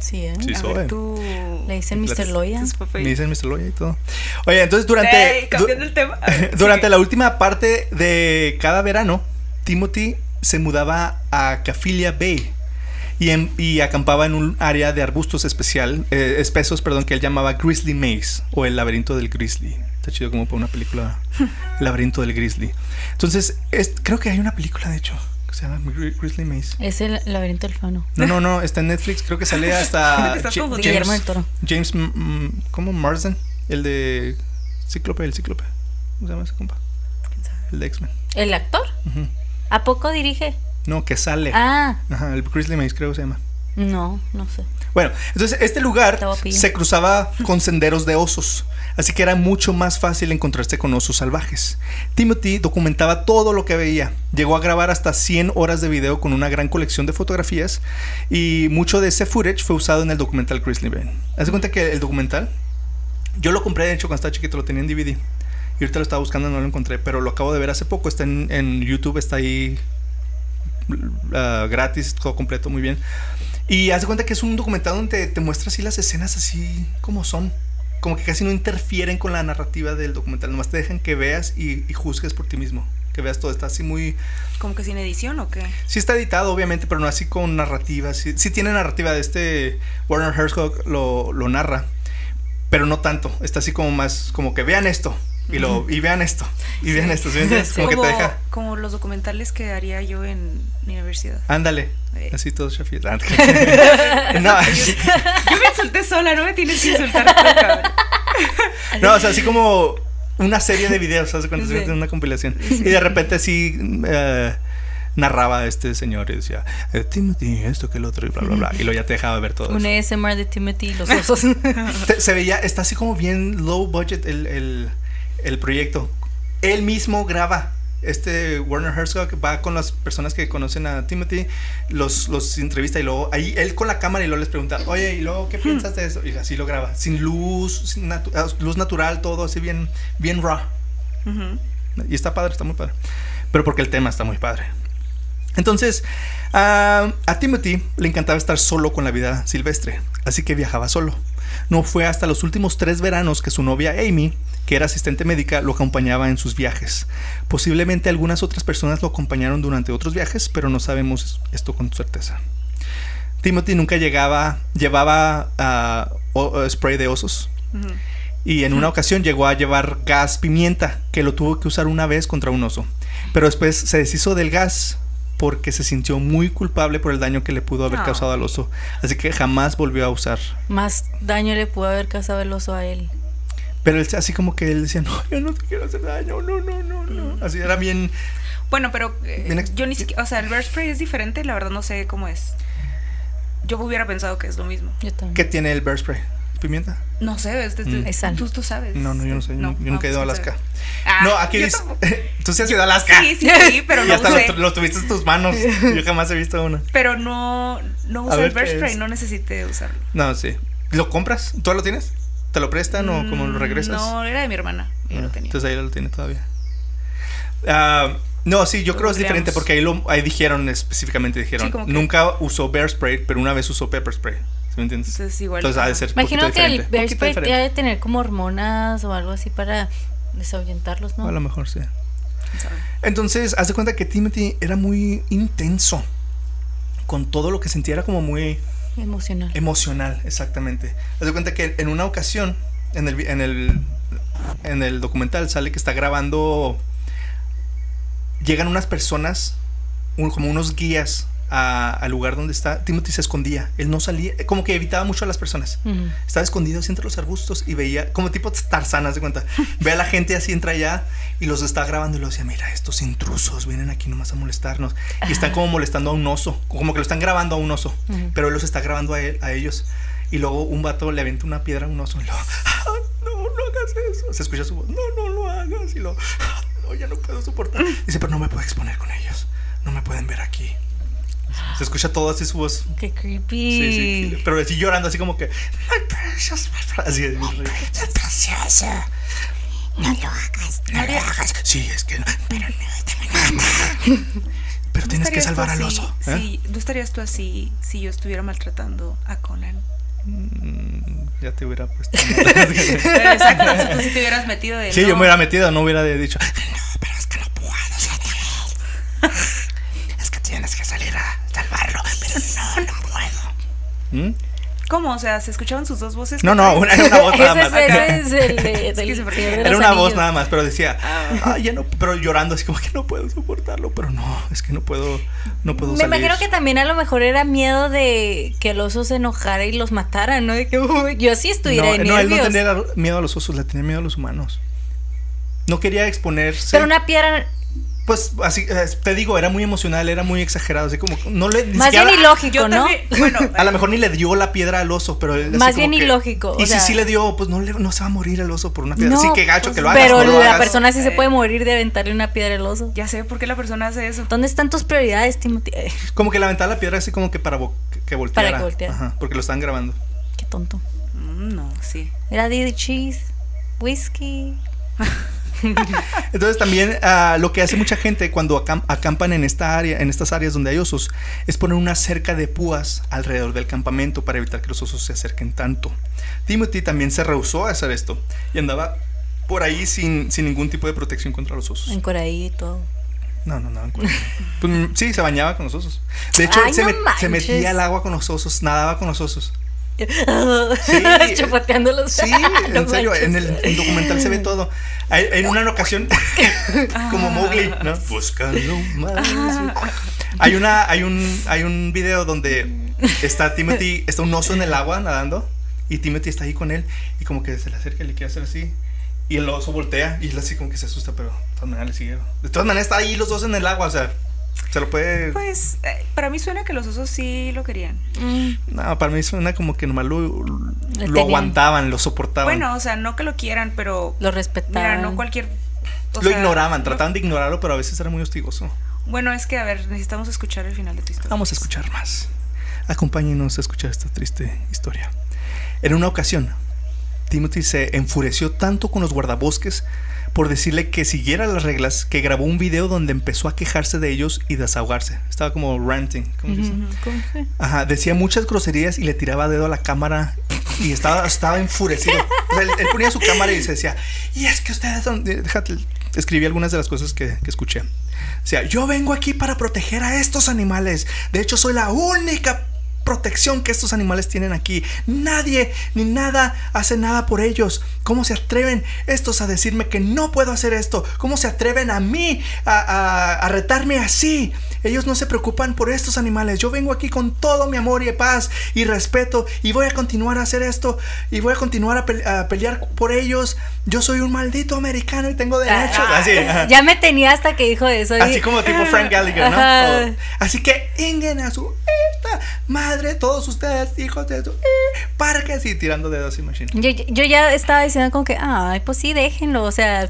Sí, ¿eh? Sí, A soy. ver, tú... Le dicen Mr. Loya. Me dicen Mr. Loya y todo. Oye, entonces durante. Ey, cambiando du- el tema. Ver, durante la última parte de cada verano, Timothy se mudaba a Cafilia Bay y, en- y acampaba en un área de arbustos especial, eh, espesos, perdón, que él llamaba Grizzly Maze o el laberinto del Grizzly. Está chido como para una película, El laberinto del Grizzly. Entonces, es- creo que hay una película, de hecho, que se llama Gri- Grizzly Maze. Es el laberinto del fauno. No, no, no, está en Netflix, creo que sale hasta Te estás Ja- confundiendo. Guillermo del Toro. James, mm, mm, ¿cómo? Marsden, el de Cíclope, el Cíclope. ¿Cómo se llama ese compa? El de X-Men. ¿El actor? ¿A poco dirige? No, que sale. Ah, Ajá, el Grizzly Maze creo que se llama. no, no sé. Bueno, entonces este lugar se cruzaba con senderos de osos, así que era mucho más fácil encontrarse con osos salvajes. Timothy documentaba todo lo que veía, llegó a grabar hasta 100 horas de video con una gran colección de fotografías y mucho de ese footage fue usado en el documental Grizzly Bear. Haz de cuenta que el documental, yo lo compré de hecho cuando estaba chiquito, lo tenía en DVD. Y ahorita lo estaba buscando, no lo encontré, pero lo acabo de ver hace poco, está en, en YouTube, está ahí ah, gratis, todo completo, muy bien. Y haz de cuenta que es un documental donde te muestra así las escenas así como son. Como que casi no interfieren con la narrativa del documental. Nomás te dejan que veas y, y juzgues por ti mismo. Que veas todo. Está así muy... ¿Como que sin edición o qué? Sí está editado, obviamente, pero no así con narrativa. Sí, sí tiene narrativa de este... Warner Herzog lo, lo narra. Pero no tanto. Está así como más... Como que vean esto. Y, lo, y vean esto. Y vean esto. ¿sí. Como que te deja... como los documentales que haría yo en mi universidad. Ándale. Eh. Así todo chafitas. no, Yo me insulté sola, no me tienes que insultar tú. No, o sea, así como una serie de videos, ¿sabes cuánto Sí. una compilación? Y de repente sí eh, narraba a este señor y decía, eh, Timothy, esto que el otro y bla, bla, bla. Y luego ya te dejaba ver todo. Un eso. ASMR de Timothy y los osos. Se veía, está así como bien low budget el, el, el proyecto. Él mismo graba. Este Warner Herzog va con las personas que conocen a Timothy, los, los entrevista y luego ahí él con la cámara y luego les pregunta, oye, ¿y luego qué piensas de eso? Y así lo graba, sin luz, sin natu- ah, luz natural, todo así bien, bien raw. Y está padre, está muy padre. Pero porque el tema está muy padre. Entonces, a Timothy le encantaba estar solo con la vida silvestre, así que viajaba solo. No fue hasta los últimos tres veranos que su novia Amy, que era asistente médica, lo acompañaba en sus viajes. Posiblemente algunas otras personas lo acompañaron durante otros viajes, pero no sabemos esto con certeza. Timothy nunca llegaba, llevaba ah, spray de osos. Y en una ocasión llegó a llevar gas pimienta, que lo tuvo que usar una vez contra un oso. Pero después se deshizo del gas porque se sintió muy culpable por el daño que le pudo haber No. causado al oso. Así que jamás volvió a usar. Más daño le pudo haber causado el oso a él. Pero él así como que él decía, no, yo no te quiero hacer daño, no, no, no, no. Así era bien... Bueno, pero eh, Bien yo ni siquiera, o sea, el bear spray es diferente, la verdad no sé cómo es. Yo hubiera pensado que es lo mismo. Yo también. ¿Qué tiene el bear spray? ¿Pimienta? No sé, es, es- Mm. Es sal. tú, tú sabes. No, no, yo no sé. yo- yo nunca he ido a pues, Alaska. Ah, no, aquí dice... Tú sí has ido a Alaska. Sí, sí, sí, pero y no hasta usé. lo, lo tuviste en tus manos. Yo jamás he visto una. Pero no, no usé el bear ¿qué spray, es? no necesité usarlo. No, sí. ¿Lo compras? ¿Tú lo tienes? ¿Te lo prestan o como lo Mm, regresas? No, era de mi hermana. Ella Ah, lo tenía. Entonces ahí lo tiene todavía. Ah, no, sí, yo Lo creo que es diferente porque ahí, lo, ahí dijeron específicamente, dijeron, Sí, nunca usó bear spray, pero una vez usó pepper spray. ¿Sí me entiendes? Entonces igual. Entonces ha de ser Imagino que el bear spray diferente. debe tener como hormonas o algo así para desahuyentarlos, ¿no? A lo mejor sí. Entonces, haz de cuenta que Timothy era muy intenso con todo lo que sentía, era como muy Emocional. emocional, exactamente. Haz de cuenta que en una ocasión, en el, en el, en el documental sale que está grabando, llegan unas personas, como unos guías a- al lugar donde está. Timothy se escondía, él no salía, como que evitaba mucho a las personas. Ujú. Estaba escondido así entre los arbustos y veía, como tipo Tarzán, haz de cuenta. Ve a la gente así, entra allá y los está grabando y lo decía, mira, estos intrusos vienen aquí nomás a molestarnos. Y están como molestando a un oso, como que lo están grabando a un oso, Ujú. pero él los está grabando a, él- a ellos. Y luego un vato le avienta una piedra a un oso y lo, "Ah, no, no hagas eso. Se escucha su voz, no, no lo hagas. Y lo, "Ah, no, ya no puedo soportar. Dice, pero no me puedo exponer con ellos. No me pueden ver aquí. Se escucha todo así su voz. Qué creepy. Sí, sí, pero así llorando, así como que. My precious, my precious", Así de Es precioso. No lo hagas, no lo hagas. Sí, es que. Pero no te van a matar. Pero ¿No tienes que salvar al oso. ¿eh? Sí, ¿no estarías tú así si yo estuviera maltratando a Conan? Mm, ya te hubiera puesto. Exacto, si tú sí te hubieras metido de sí, no. yo me hubiera metido, no hubiera dicho. No, pero es que no puedo. Es que tienes que salir a salvarlo. Pero no, no puedo. ¿Mm? ¿Cómo? O sea, ¿se escuchaban sus dos voces? No, no, una, era una voz nada Ese más. es, ese es el de, del Era una voz nada más, pero decía, ah, ya no, pero llorando así como que no puedo soportarlo, pero no, es que no puedo, no puedo Me salir. imagino que también a lo mejor era miedo de que el oso se enojara y los matara, ¿no? De que uy, yo sí estuviera no, de no, él no tenía miedo a los osos, le tenía miedo a los humanos. No quería exponerse. Pero una piedra, Pues así, eh, te digo, era muy emocional, era muy exagerado, así como no le más bien ilógico, ¿no? también, bueno, A lo mejor ni le dio la piedra al oso, pero así Más como bien que- ilógico, o Y sea- si sí le dio, pues no, le, no se va a morir el oso por una piedra. No, sí, que gacho pues, que lo hagas. Pero no lo la hagas. persona sí se Eh. puede morir de aventarle una piedra al oso. ya sé por qué la persona hace eso. ¿Dónde están tus prioridades, Timothy? Eh, Como que le aventaba la piedra así como que para vo- que, volteara. Para que volteara. Ajá, porque lo están grabando. qué tonto. Mm, no, sí. Era Diddy Cheese, whisky. Entonces también ah, lo que hace mucha gente cuando acam- acampan en esta área, en estas áreas donde hay osos, es poner una cerca de púas alrededor del campamento para evitar que los osos se acerquen tanto. Timothy también se rehusó a hacer esto y andaba por ahí sin, sin ningún tipo de protección contra los osos. Encoradito. No, no, no. Pues, mm, sí, se bañaba con los osos. De hecho, Ay, se, no met- se metía al agua con los osos, nadaba con los osos. Chupoteando los Sí, No en serio, manches. en el, el documental se ve todo. Hay- En una ocasión, como Mowgli, ¿no? Buscando más. Hay una, hay un, hay un video donde está Timothy, está un oso en el agua nadando y Timothy está ahí con él y como que se le acerca y le quiere hacer así y el oso voltea y él así como que se asusta, pero de todas maneras le sigue. De todas maneras está ahí los dos en el agua, o sea, se lo puede. Pues eh, para mí suena que los osos sí lo querían. Mm, No, para mí suena como que nomás lo, lo aguantaban, lo soportaban. Bueno, o sea, no que lo quieran, pero lo respetaban. mira, no cualquier o lo sea, ignoraban, no- trataban de ignorarlo, pero a veces era muy hostigoso. Bueno, es que a ver, necesitamos escuchar el final de tu historia. Vamos a escuchar más. Acompáñenos a escuchar esta triste historia. En una ocasión, Timothy se enfureció tanto con los guardabosques por decirle que siguiera las reglas que grabó un video donde empezó a quejarse de ellos y desahogarse. Estaba como ranting. ¿cómo se dice? ¿cómo? Ajá, decía muchas groserías y le tiraba dedo a la cámara y estaba, estaba enfurecido. O sea, él, él ponía su cámara y se decía, y es que ustedes son... Déjate, escribí algunas de las cosas que, que escuché. O sea, yo vengo aquí para proteger a estos animales. De hecho, soy la única protección que estos animales tienen aquí. Nadie ni nada hace nada por ellos. ¿Cómo se atreven estos a decirme que no puedo hacer esto? ¿Cómo se atreven a mí a, a- a retarme así? Ellos no se preocupan por estos animales. Yo vengo aquí con todo mi amor y paz y respeto y voy a continuar a hacer esto y voy a continuar a, pe- a pelear por ellos. Yo soy un maldito americano y tengo derechos. Ah, así, ajá. ya me tenía hasta que dijo eso. Así y- como tipo Frank Gallagher, ¿no? Así que inguen a su esta madre, todos ustedes, hijos de su eh, parque, así tirando dedos y machine. Yo, yo ya estaba diciendo como que, ay, pues sí, déjenlo, o sea,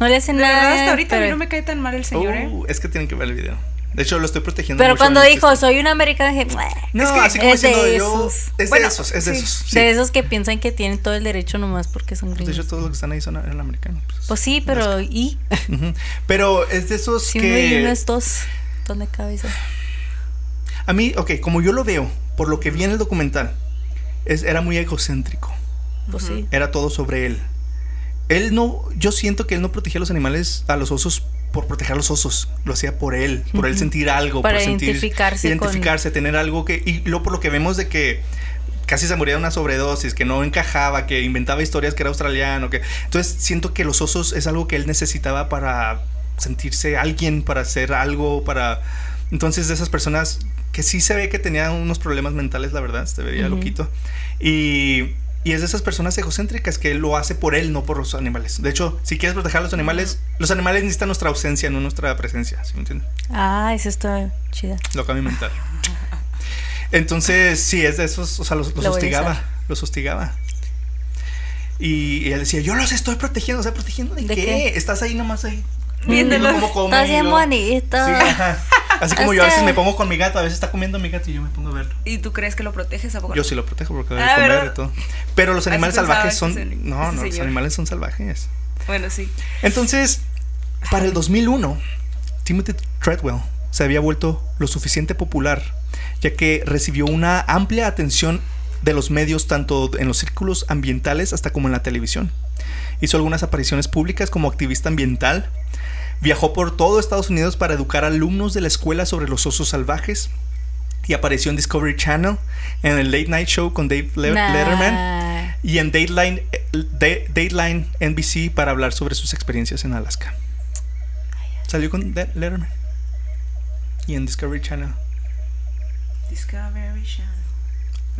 no le hacen De nada. verdad, hasta ahorita a mí pero, no me cae tan mal el señor, ¿eh? Uh, es que tienen que ver el video. De hecho, lo estoy protegiendo. pero mucho cuando dijo, soy un americano, dije, No, es que así como es de diciendo yo. esos. Es de Bueno, esos, es de sí. esos. sí. De esos que piensan que tienen todo el derecho nomás porque son Pues de gringos. hecho, todos los que están ahí son eran americanos. pues. Pues sí, pero ¿y? Ujú. Pero es de esos Si uno y que. uno es dos, ¿dónde cabe eso? A mí, ok, como yo lo veo, por lo que vi en el documental, es, era muy egocéntrico. Pues sí. Era todo sobre él. Él no, yo siento que él no protegía a los animales, a los osos por proteger a los osos, lo hacía por él, por él sentir algo, Para por sentir, identificarse con- identificarse, tener algo que y luego por lo que vemos de que casi se moría de una sobredosis, que no encajaba, que inventaba historias que era australiano, que entonces siento que los osos es algo que él necesitaba para sentirse alguien, para hacer algo, para entonces de esas personas que sí se ve que tenían unos problemas mentales, la verdad, se veía loquito. Y, y es de esas personas egocéntricas que lo hace por él, no por los animales. De hecho, si quieres proteger a los animales, los animales necesitan nuestra ausencia, no nuestra presencia, ¿sí me entiendes? Ah, eso está chida. Lo de inventar. Entonces, sí, es de esos, o sea, los, los hostigaba, los hostigaba. Y, y él decía, yo los estoy protegiendo, o sea, ¿protegiendo de, ¿De qué? qué? Estás ahí nomás ahí. Viéndolo. cómo come Estás y bien bonito. Sí, ajá. Así como yo a veces me pongo con mi gato, a veces está comiendo mi gato y yo me pongo a verlo. ¿Y tú crees que lo proteges a poco? Yo sí lo protejo porque debe Ah, comer ¿verdad? y todo. Pero los animales salvajes este son... No, este no, los señor. animales son salvajes. Bueno, sí. Entonces, para el 2001, Timothy Treadwell se había vuelto lo suficiente popular, ya que recibió una amplia atención de los medios tanto en los círculos ambientales hasta como en la televisión. Hizo algunas apariciones públicas como activista ambiental. Viajó por todo Estados Unidos para educar a alumnos de la escuela sobre los osos salvajes. Y apareció en Discovery Channel, en el Late Night Show con Dave Le- Nah. Letterman y en Dateline, eh, Da- Dateline NBC para hablar sobre sus experiencias en Alaska. Salió con Da- Letterman. Y en Discovery Channel. Discovery Channel.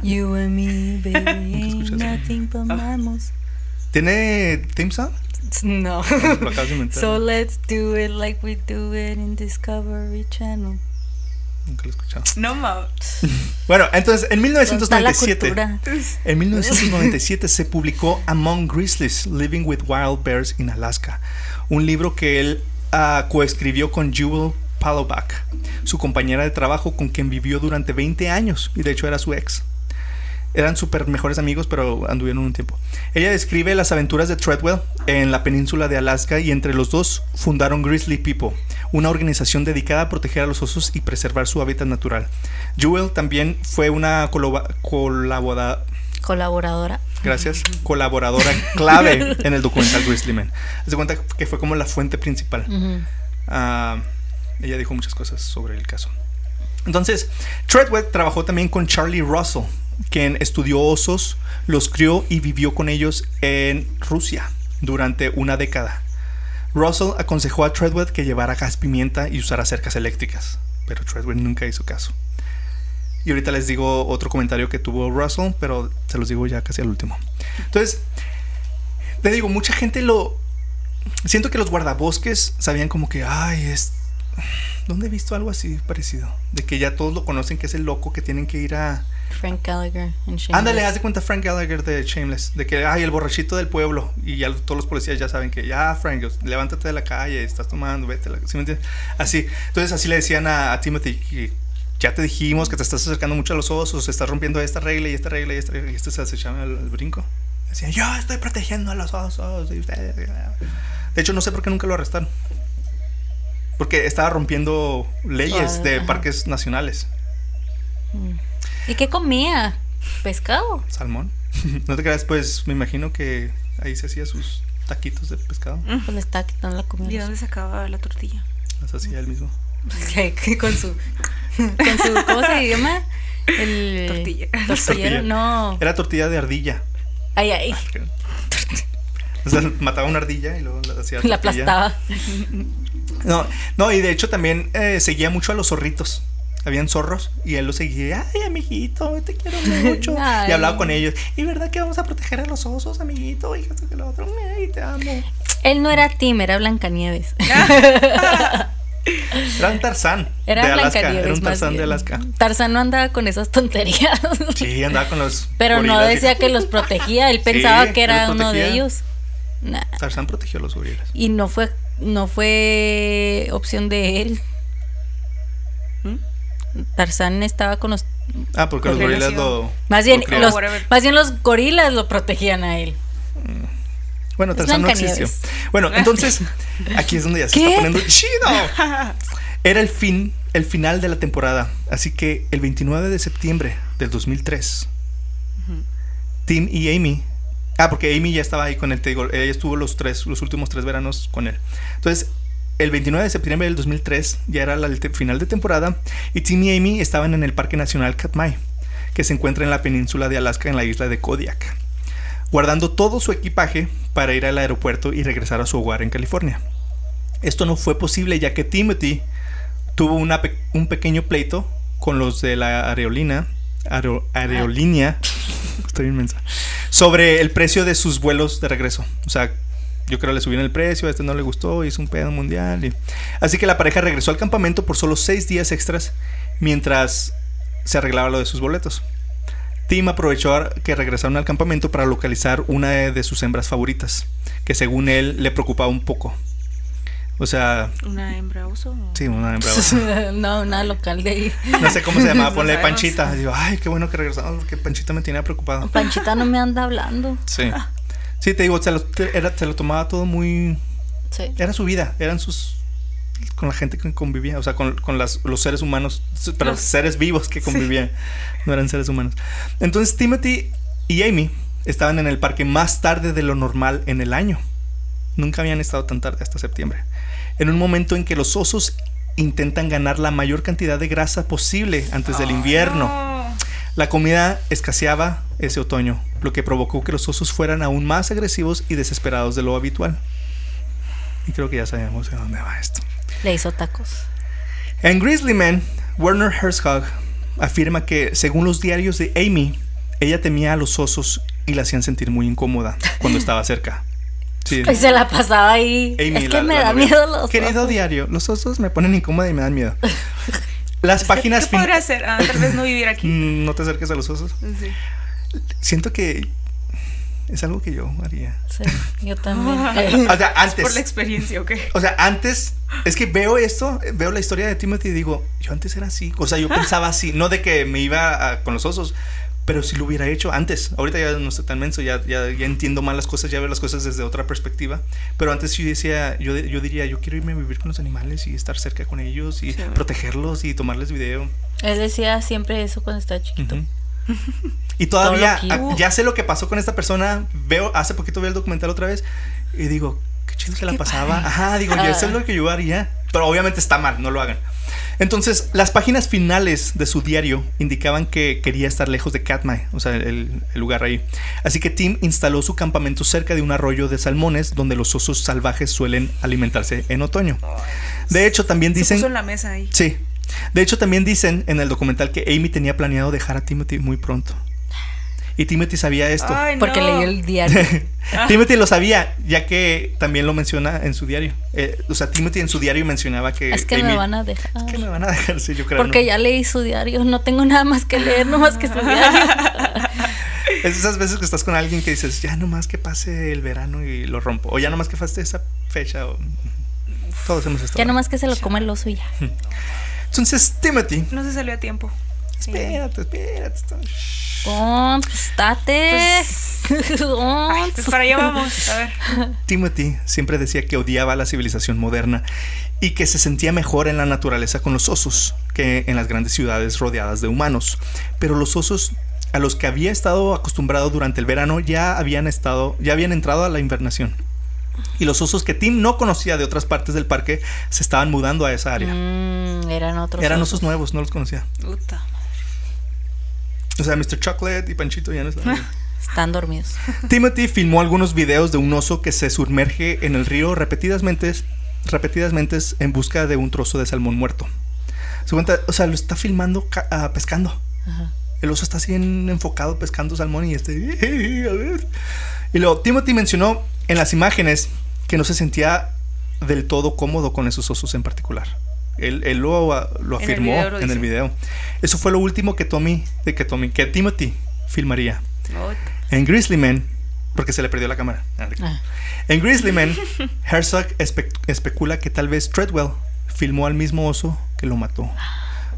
You and me, baby, ain't nothing but mammals. ¿Tiene theme song? No. Inventar. So let's do it like we do it in Discovery Channel. Nunca lo he escuchado. No mames. Bueno, entonces en ¿Dónde está la 1997. cultura? En 1997 se publicó Among Grizzlies, Living with Wild Bears in Alaska, un libro que él ah, coescribió con Jewel Palovac, su compañera de trabajo con quien vivió durante 20 años y de hecho era su ex. Eran súper mejores amigos, pero anduvieron un tiempo. Ella describe las aventuras de Treadwell en la península de Alaska y entre los dos fundaron Grizzly People, una organización dedicada a proteger a los osos y preservar su hábitat natural. Jewel también fue una coloba- colabora- Colaboradora. gracias, colaboradora clave en el documental Grizzlyman. Haz de cuenta que fue como la fuente principal. Ah, ella dijo muchas cosas sobre el caso. Entonces, Treadwell trabajó también con Charlie Russell, quien estudió osos, los crió y vivió con ellos en Rusia durante una década. Russell aconsejó a Treadwell que llevara gas pimienta y usara cercas eléctricas, pero Treadwell nunca hizo caso. Y ahorita les digo otro comentario que tuvo Russell, pero se los digo ya casi al último. Entonces, te digo, mucha gente lo... Siento que los guardabosques sabían como que, ay, es... ¿Dónde he visto algo así parecido? De que ya todos lo conocen, que es el loco que tienen que ir a... Frank Gallagher en Shameless. Ándale, haz de cuenta Frank Gallagher de Shameless. De que, ay, el borrachito del pueblo. Y ya todos los policías ya saben que, ya, Frank, levántate de la calle, estás tomando, vete. a la- ¿sí me entiendes? Así. Entonces, así le decían a, a Timothy que ya te dijimos que te estás acercando mucho a los osos, estás rompiendo esta regla y esta regla y esta regla. Y este se acechaba al, al brinco. Decían, yo estoy protegiendo a los osos. Y ustedes. De hecho, no sé por qué nunca lo arrestaron. Porque estaba rompiendo leyes Ah, de ajá. parques nacionales. ¿Y qué comía? Pescado. Salmón. no te creas, pues me imagino que ahí se hacía sus taquitos de pescado. Pues le estaba quitando la ¿Y comida. dónde sacaba la tortilla? Las hacía él mismo. Con su con su ¿cómo se llama? El Tortilla. tortillero, Tortilla. no. Era tortilla de ardilla. Ay, ay. O sea, mataba una ardilla y luego la hacía La tortilla. aplastaba. No, no, y de hecho también eh, seguía mucho a los zorritos. Habían zorros y él los seguía. Ay, amiguito, te quiero mucho. Ay. Y hablaba con ellos. ¿Y verdad que vamos a proteger a los osos, amiguito? Y esto que lo otro. Ay, te amo. Él no era Tim, era Blancanieves. Era un Tarzán Era de Alaska. Blancanieves. Era un Tarzán de. Alaska. Tarzán no andaba con esas tonterías. Sí, andaba con los. Pero no y- decía que los protegía. Él Sí, pensaba que era uno de ellos. Nah. Tarzán protegió a los gorilas. Y no fue, no fue opción de él. Tarzán estaba con los. Ah, porque los gorilas lo. Más bien, lo los, más bien los gorilas lo protegían a él. Bueno, Es Tarzán no existió. Bueno, entonces, aquí es donde ya se ¿Qué? está poniendo chido. Era el fin, el final de la temporada. Así que el 29 de septiembre del 2003, Tim y Amy. Ah, porque Amy ya estaba ahí con él, te digo, ella estuvo los tres, los últimos tres veranos con él. Entonces, el 29 de septiembre del 2003, ya era la- final de temporada, y Tim y Amy estaban en el Parque Nacional Katmai, que se encuentra en la península de Alaska en la isla de Kodiak, guardando todo su equipaje para ir al aeropuerto y regresar a su hogar en California. Esto no fue posible ya que Timothy tuvo un pequeño pleito con los de la aerolínea, aero- aerolínea, estoy inmensa, sobre el precio de sus vuelos de regreso. O sea, yo creo que le subieron el precio, a este no le gustó, hizo un pedo mundial. y- Así que la pareja regresó al campamento por solo seis días extras mientras se arreglaba lo de sus boletos. Tim aprovechó a- que regresaron al campamento para localizar una de sus hembras favoritas, que según él le preocupaba un poco. O sea, ¿Una hembra oso? o- sí, una hembra. osa. no, una local de ahí. No sé cómo se llamaba, ponle. Panchita. Digo, ay, qué bueno que regresamos porque Panchita me tenía preocupado. Panchita no me anda hablando. Sí. Sí, te digo, se lo, era, se lo tomaba todo muy... Sí. Era su vida, eran sus... Con la gente que convivía, o sea, con, con las- los seres humanos, pero Los- seres vivos que convivían, no eran seres humanos. Entonces Timothy y Amy estaban en el parque más tarde de lo normal en el año. Nunca habían estado tan tarde hasta septiembre. En un momento en que los osos intentan ganar la mayor cantidad de grasa posible antes del invierno. No. La comida escaseaba ese otoño, lo que provocó que los osos fueran aún más agresivos y desesperados de lo habitual. Y creo que ya sabemos de dónde va esto. Le hizo tacos. En Grizzly Man, Werner Herzog afirma que, según los diarios de Amy, ella temía a los osos y la hacían sentir muy incómoda cuando estaba cerca. Sí. Y se la pasaba ahí. Amy, es que la- me la da novia. miedo los Querido osos. diario, los osos me ponen incómoda y me dan miedo. Las páginas ¿Qué podría hacer? Ah, tal vez no vivir aquí. Mm, No te acerques a los osos. Sí. Siento que es algo que yo haría. Sí, yo también. O sea, antes. Por la experiencia, ¿ok? O sea, antes, es que veo esto, veo la historia de Timothy y digo, yo antes era así. O sea, yo pensaba así, no de que me iba a- con los osos, pero si lo hubiera hecho antes. Ahorita ya no estoy tan menso, ya, ya, ya entiendo más las cosas, ya veo las cosas desde otra perspectiva. Pero antes yo decía, yo, yo diría, yo quiero irme a vivir con los animales y estar cerca con ellos y Sí. protegerlos y tomarles video. Él decía siempre eso cuando estaba chiquito. Ujú. Y todavía, que- ya sé lo que pasó con esta persona. Veo, hace poquito vi el documental otra vez y digo, qué chido se la pasaba. padre. Ajá, digo, yo eso es lo que yo haría. Pero obviamente está mal, no lo hagan. Entonces, las páginas finales de su diario indicaban que quería estar lejos de Katmai, o sea, el, el lugar ahí. Así que Tim instaló su campamento cerca de un arroyo de salmones donde los osos salvajes suelen alimentarse en otoño. De hecho, también Se dicen... puso en la mesa ahí. Sí. De hecho, también dicen en el documental que Amy tenía planeado dejar a Timothy muy pronto. Y Timothy sabía esto. Ay, Porque leyó el diario. Timothy lo sabía, ya que también lo menciona en su diario. Eh, o sea, Timothy en su diario mencionaba que. es que me van a dejar. Es que me van a dejar, sí, yo creo. Porque ¿no? ya leí su diario. No tengo nada más que leer, no más que su diario. Es esas veces que estás con alguien que dices, ya nomás que pase el verano y lo rompo. O ya nomás que pase esa fecha. o- Todos hemos estado. ya nomás que se lo come el oso y ya. Entonces, Timothy. No se salió a tiempo. Espérate, espérate. Pues Ay, pues para allá vamos. A ver. Timothy siempre decía que odiaba la civilización moderna y que se sentía mejor en la naturaleza con los osos que en las grandes ciudades rodeadas de humanos. Pero los osos a los que había estado acostumbrado durante el verano ya habían estado, ya habían entrado a la invernación. Y los osos que Tim no conocía de otras partes del parque se estaban mudando a esa área. Mm, eran otros. Eran osos nuevos, no los conocía. Puta. O sea, Mr. Chocolate y Panchito ya no estaban. Están dormidos. Timothy filmó algunos videos de un oso que se sumerge en el río repetidamente, repetidamente en busca de un trozo de salmón muerto. Se cuenta, o sea, lo está filmando ah, pescando. Ajá. El oso está así en- enfocado pescando salmón y este, a ver. Y luego Timothy mencionó en las imágenes que no se sentía del todo cómodo con esos osos en particular. Él, él lo, ah, lo En el afirmó video en el video. Eso fue lo último que Tommy, de que Tommy, que Timothy filmaría. En Grizzly Man, porque se le perdió la cámara. Ah, Ah. En Grizzly Man, Herzog espe- especula que tal vez Treadwell filmó al mismo oso que lo mató,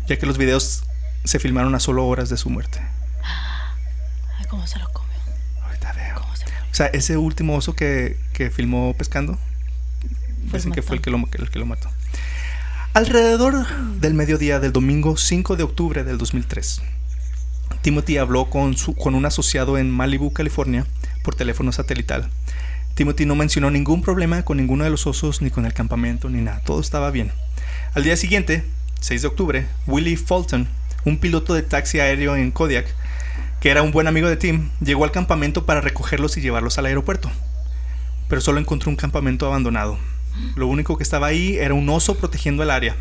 ya que los videos se filmaron a solo horas de su muerte. Ay, ¿cómo se lo comió? O sea, ese último oso que, que filmó pescando, Pues dicen que fue el que, lo, el que lo mató. Alrededor del mediodía del domingo 5 de octubre del 2003, Timothy habló con, su, con un asociado en Malibu, California, por teléfono satelital. Timothy no mencionó ningún problema con ninguno de los osos, ni con el campamento, ni nada. Todo estaba bien. Al día siguiente, 6 de octubre, Willie Fulton, un piloto de taxi aéreo en Kodiak, que era un buen amigo de Tim, llegó al campamento para recogerlos y llevarlos al aeropuerto. Pero solo encontró un campamento abandonado. Lo único que estaba ahí era un oso protegiendo el área.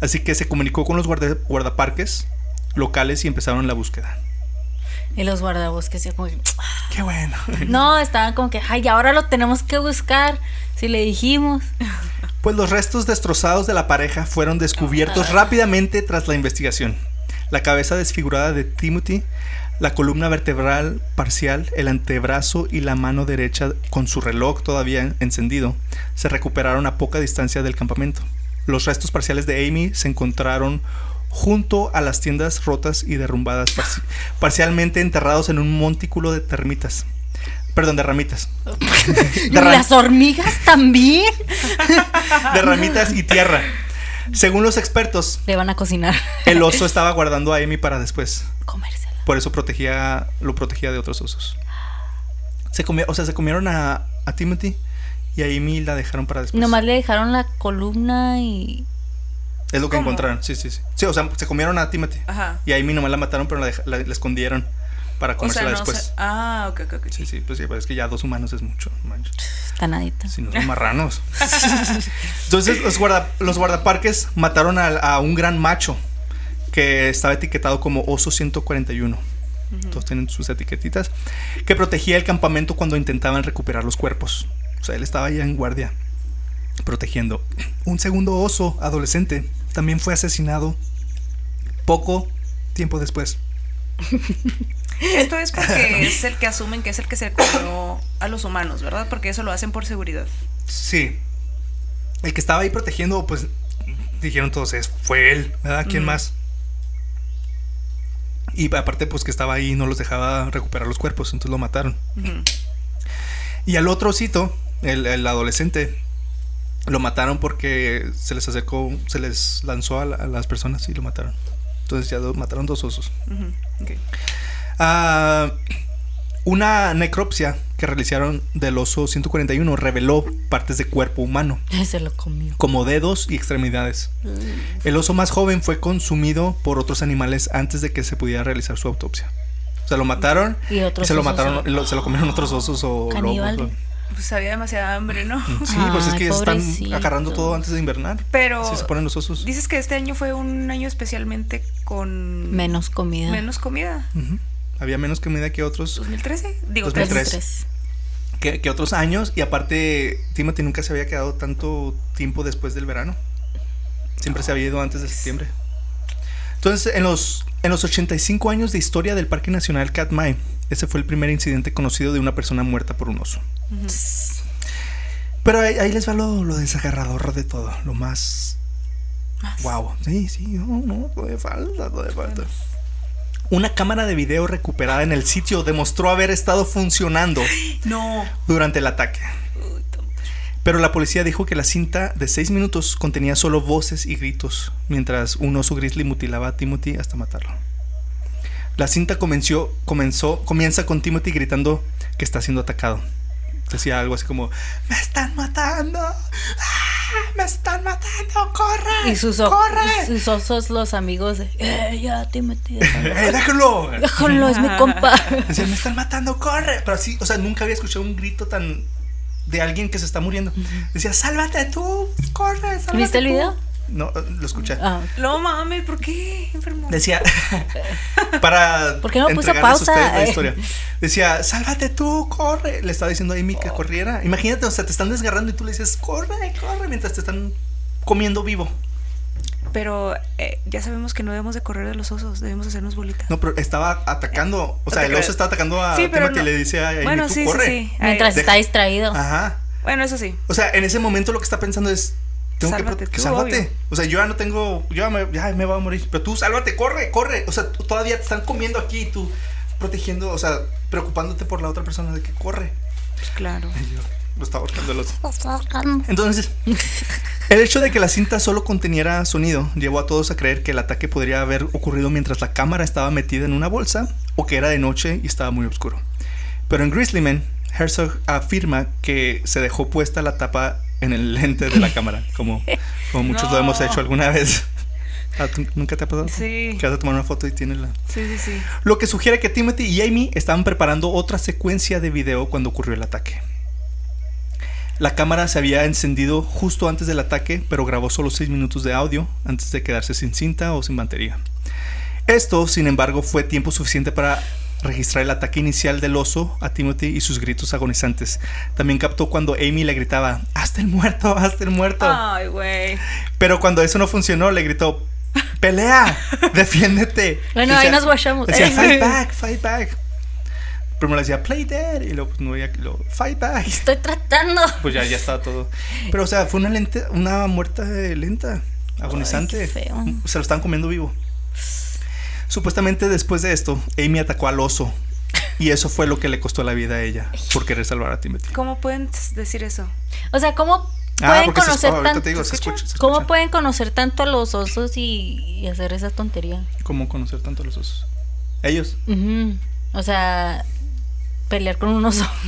Así que se comunicó con los guarda- guardaparques locales y empezaron la búsqueda. Y los guardabosques, como que, Qué bueno. no, estaban como que, ay, ahora lo tenemos que buscar. Si le dijimos. Pues los restos destrozados de la pareja fueron descubiertos rápidamente tras la investigación. La cabeza desfigurada de Timothy, la columna vertebral parcial, el antebrazo y la mano derecha con su reloj todavía encendido se recuperaron a poca distancia del campamento. Los restos parciales de Amy se encontraron junto a las tiendas rotas y derrumbadas, parci- parcialmente enterrados en un montículo de termitas. Perdón, de ramitas. De, las hormigas también. de ramitas y tierra. Según los expertos, Le van a cocinar. El oso estaba guardando a Amy para después. Comérsela. Por eso protegía, lo protegía de otros osos. Se comió, o sea, se comieron a, a Timothy y a Amy la dejaron para después. Nomás le dejaron la columna y. es lo que ¿Cómo? encontraron. Sí, sí, sí. Sí, o sea, se comieron a Timothy. Ajá. Y a Amy nomás la mataron, pero la, deja- la- la escondieron para O sea, comérsela no después. Ah, ok, ok, ok. Sí, sí, pues sí, pero es que ya dos humanos es mucho. manches. Está nadita. Si no son marranos. Entonces los, guarda, los guardaparques mataron a, a un gran macho que estaba etiquetado como oso 141. Todos tienen sus etiquetitas. Que protegía el campamento cuando intentaban recuperar los cuerpos. O sea, él estaba ya en guardia protegiendo. Un segundo oso adolescente también fue asesinado poco tiempo después. Esto es porque es el que asumen que es el que se comió a los humanos, ¿verdad? Porque eso lo hacen por seguridad. Sí. El que estaba ahí protegiendo, pues dijeron todos, es, fue él, ¿verdad? ¿Quién más? Y aparte, pues que estaba ahí y no los dejaba recuperar los cuerpos, entonces lo mataron. Y al otro osito, el, el adolescente, lo mataron porque se les acercó, se les lanzó a, la- a las personas y lo mataron. Entonces ya do- mataron dos osos. Ah, una necropsia que realizaron del oso 141 reveló partes de cuerpo humano. Se lo comió. como dedos y extremidades. El oso más joven fue consumido por otros animales antes de que se pudiera realizar su autopsia. O sea, lo mataron Y otros se lo mataron, se- lo- se lo comieron otros osos o lobos. Pues había demasiada hambre, ¿no? Sí, pues es Ay, que están pobrecito. agarrando todo antes de invernar. Pero Sí se ponen los osos. dices que este año fue un año especialmente con Menos comida. menos comida. Ujú. Había menos comida que otros 2013, digo 2003. 2013. que, que otros años y aparte Timothy nunca se había quedado tanto tiempo después del verano. Siempre se había ido antes de septiembre. Entonces, en los en los 85 años de historia del Parque Nacional Katmai, ese fue el primer incidente conocido de una persona muerta por un oso. Pero ahí, ahí les va lo, lo desagarrador de todo, lo más Más. Wow, sí, sí, no, no, todavía falta, todavía falta. Una cámara de video recuperada en el sitio demostró haber estado funcionando No. durante el ataque. Pero la policía dijo que la cinta de 6 minutos contenía solo voces y gritos, mientras un oso grizzly mutilaba a Timothy hasta matarlo. La cinta comenzó, comenzó, comienza con Timothy gritando que está siendo atacado. Decía algo así como, ¡Me están matando! ¡Ah! ¡Me están matando! ¡Corre! Y sus, ¡Corre! sus osos, los amigos de. ¡Eh, ya, déjalo". ¡Eh, déjalo! Déjalo, es mi compa. Decía, me están matando, corre. Pero así, o sea, nunca había escuchado un grito tan de alguien que se está muriendo. Decía, sálvate tú, corre, sálvate ¿Viste el tú". No, eh, lo escuché. Ah, No mames, ¿por qué? Enfermo. Decía, para ¿Por qué no a pausa? la Eh. historia. Decía, sálvate tú, corre. Le estaba diciendo a Amy que corriera. Imagínate, o sea, te están desgarrando y tú le dices, corre, corre, mientras te están comiendo vivo. Pero eh, ya sabemos que no debemos de correr de los osos, debemos hacernos bolitas. No, pero estaba atacando. O sea, el oso está atacando a Sí, pero no- le dice a Amy, Bueno, tú sí, sí, corre. sí. Ay, mientras deja- está distraído. Ajá. Bueno, eso sí. O sea, en ese momento lo que está pensando es. Tengo Sálvate que, tú, sálvate. obvio. O sea, yo ya no tengo. Yo ya me, ya me voy a morir. Pero tú sálvate, corre, corre. O sea, todavía te están comiendo aquí y tú protegiendo, o sea, preocupándote por la otra persona de que corre. Pues claro. Y yo lo estaba ahorcando el oso. Entonces, el hecho de que la cinta solo conteniera sonido llevó a todos a creer que el ataque podría haber ocurrido mientras la cámara estaba metida en una bolsa o que era de noche y estaba muy oscuro. Pero en Grizzlyman, Herzog afirma que se dejó puesta la tapa en el lente de la cámara, como, como muchos lo hemos hecho alguna vez. Ah, ¿tú- ¿Nunca te ha pasado? Sí. Que vas a tomar una foto y tienes la... Sí, sí, sí. Lo que sugiere que Timothy y Amy estaban preparando otra secuencia de video cuando ocurrió el ataque. La cámara se había encendido justo antes del ataque, pero grabó solo 6 minutos de audio antes de quedarse sin cinta o sin batería. Esto, sin embargo, fue tiempo suficiente para registrar el ataque inicial del oso a Timothy y sus gritos agonizantes. También captó cuando Amy le gritaba, ¡Hazte el muerto! ¡Hazte el muerto! Ay, güey. Pero cuando eso no funcionó, le gritó, ¡Pelea! ¡Defiéndete! Bueno, ahí nos guachamos. Decía, fight back, fight back. Primero le decía, play dead. Y luego, pues, no que lo, fight back. Estoy tratando. Pues ya, ya estaba todo. Pero, o sea, fue una, lenta, una muerte lenta, agonizante. qué feo. Se lo estaban comiendo vivo. Supuestamente después de esto, Amy atacó al oso. Y eso fue lo que le costó la vida a ella por querer salvar a Timothy. ¿Cómo pueden decir eso? O sea, ¿cómo Ah, pueden conocer tanto? te digo, se escucha, se ¿Cómo escucha. pueden conocer tanto a los osos y, y hacer esa tontería? ¿Cómo conocer tanto a los osos? Ellos. O sea, pelear con un oso.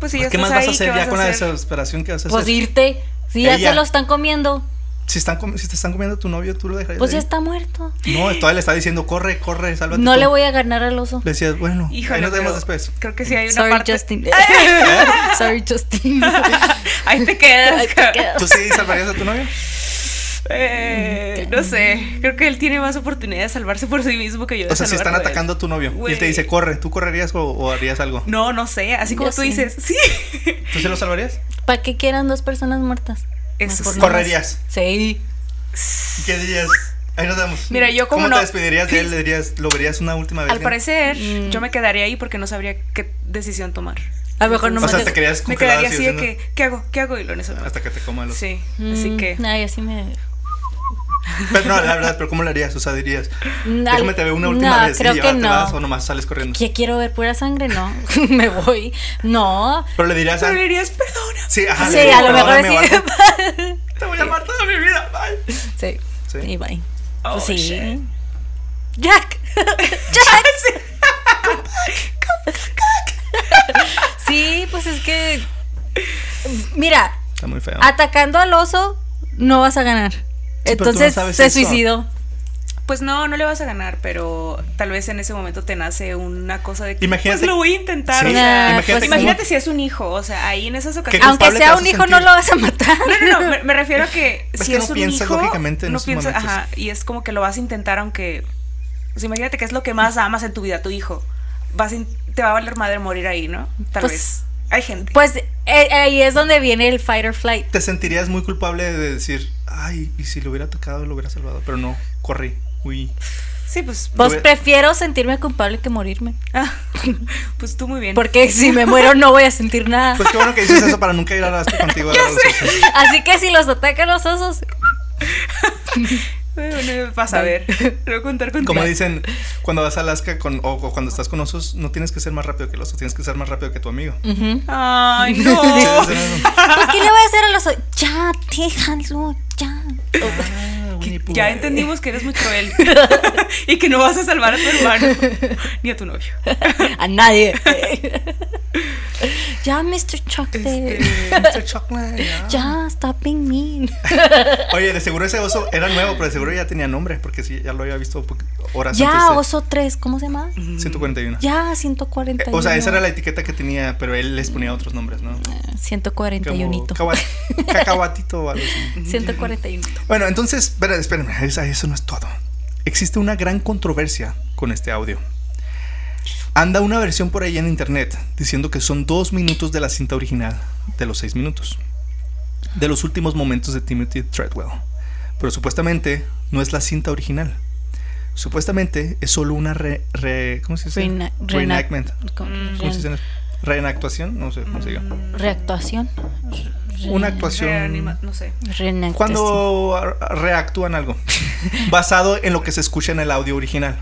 Pues si ya ¿Qué más vas a hacer ¿qué ya con la desesperación que vas a Pues hacer? irte. Si ya Ella. se lo están comiendo, Si, están si te están comiendo a tu novio, tú lo dejarías. pues ya está muerto. No, todavía le está diciendo, corre, corre, sálvate. No tú". le voy a ganar al oso. Le decías, bueno, Híjole, ahí nos vemos después. Creo que sí hay una Sorry, parte. Justin. Sorry, Justin. Ahí te quedas. Ahí te quedas. ¿Tú sí salvarías a tu novio? Eh, no sé. Creo que él tiene más oportunidad de salvarse por sí mismo que yo. de O sea, si están atacando a tu novio y él te dice, corre, ¿tú correrías o, o harías algo? No, no sé. Así como Yo tú sí. dices, sí. ¿Tú sí lo salvarías? ¿Para qué quieran dos personas muertas? Eso Mejor sí. no ¿Correrías? Sí. ¿Qué dirías? Ahí nos vemos. Mira, yo como ¿Cómo no- te despedirías de él? ¿Le dirías, ¿Lo verías una última vez? Al bien? parecer, Mm. yo me quedaría ahí porque no sabría qué decisión tomar. A lo mejor no O sea, me te querías Me quedaría así de que, ¿qué hago? ¿Qué hago? Y lo en eso me Hasta que te coma los... Sí, así que. Ay, así me. Pero no, la verdad, pero ¿cómo lo harías? O sea, dirías, Mm, déjame te veo una última no, vez creo y que te no. vas o nomás sales corriendo. ¿Qué quiero ver pura sangre? No, me voy. No. Pero le dirías, Pero le dirías, perdona. sí, ajá, Sí, a lo mejor sí. Te voy a amar toda mi vida, bye. Sí. Sí. Y bye. Oh, Pues sí. shit. Jack. Jack. sí, pues es que. Mira, Está muy feo. atacando al oso no vas a ganar. No Entonces sabes se eso. suicidó. Pues no, no le vas a ganar, pero tal vez en ese momento te nace una cosa de que Imagínate- pues lo voy a intentar. Sí, o sea, imagínate, pues imagínate si es un hijo, o sea, ahí en esas ¿Qué ocasiones. Aunque sea un hijo, no lo vas a matar. No, no, no, me, me refiero a que Es si que es no un piensas hijo, lógicamente en no esos piensas, momentos. ajá, y es como que lo vas a intentar aunque, o sea, imagínate que es lo que más amas en tu vida, tu hijo, vas in- te va a valer madre morir ahí, ¿no? Tal Pues- vez. Hay gente. Pues eh, ahí es donde viene el fight or flight. Te sentirías muy culpable de decir, ay, y si lo hubiera atacado, lo hubiera salvado. Pero no, corrí, uy. sí, pues, Pues prefiero sentirme culpable que morirme. ah, pues tú muy bien. Porque si me muero no voy a sentir nada. Pues qué bueno que dices eso para nunca ir a Alaska contigo. a los osos. Así que si los atacan los osos, Bueno, vas a ver. Lo voy a contar contigo. Como dicen, cuando vas a Alaska con, o, o cuando estás con osos, no tienes que ser más rápido que el oso, tienes que ser más rápido que tu amigo. ujú. Ay, Sí, no. pues ¿qué le voy a hacer al oso? Ya, déjalo, ya. Ah. Ya entendimos que eres muy cruel y que no vas a salvar a tu hermano ni a tu novio. A nadie. ya, Mr. Chocolate. Este, Mr. Chocolate, ya. Ya, stop being mean. Oye, de seguro ese oso era nuevo, pero de seguro ya tenía nombre, porque sí, ya lo había visto horas Ya, antes de oso 3, ¿cómo se llama? 141. Ya, 141. O sea, esa era la etiqueta que tenía, pero él les ponía otros nombres, ¿no? Como 141. caua- cacahuatito o algo así. 141. Bueno, entonces, espera, espérenme, eso, eso no es todo. Existe una gran controversia con este audio. Anda una versión por ahí en internet diciendo que son dos minutos de la cinta original de los seis minutos. De los últimos momentos de Timothy Treadwell. Pero supuestamente no es la cinta original. Supuestamente es solo una re, re- ¿cómo se dice? Reena- reena- Reenactment. con- ¿Cómo se dice? Reenactuación, no sé cómo se diga. Reactuación. Una actuación. reanima- no sé. Cuando reactúan algo basado en lo que se escucha en el audio original.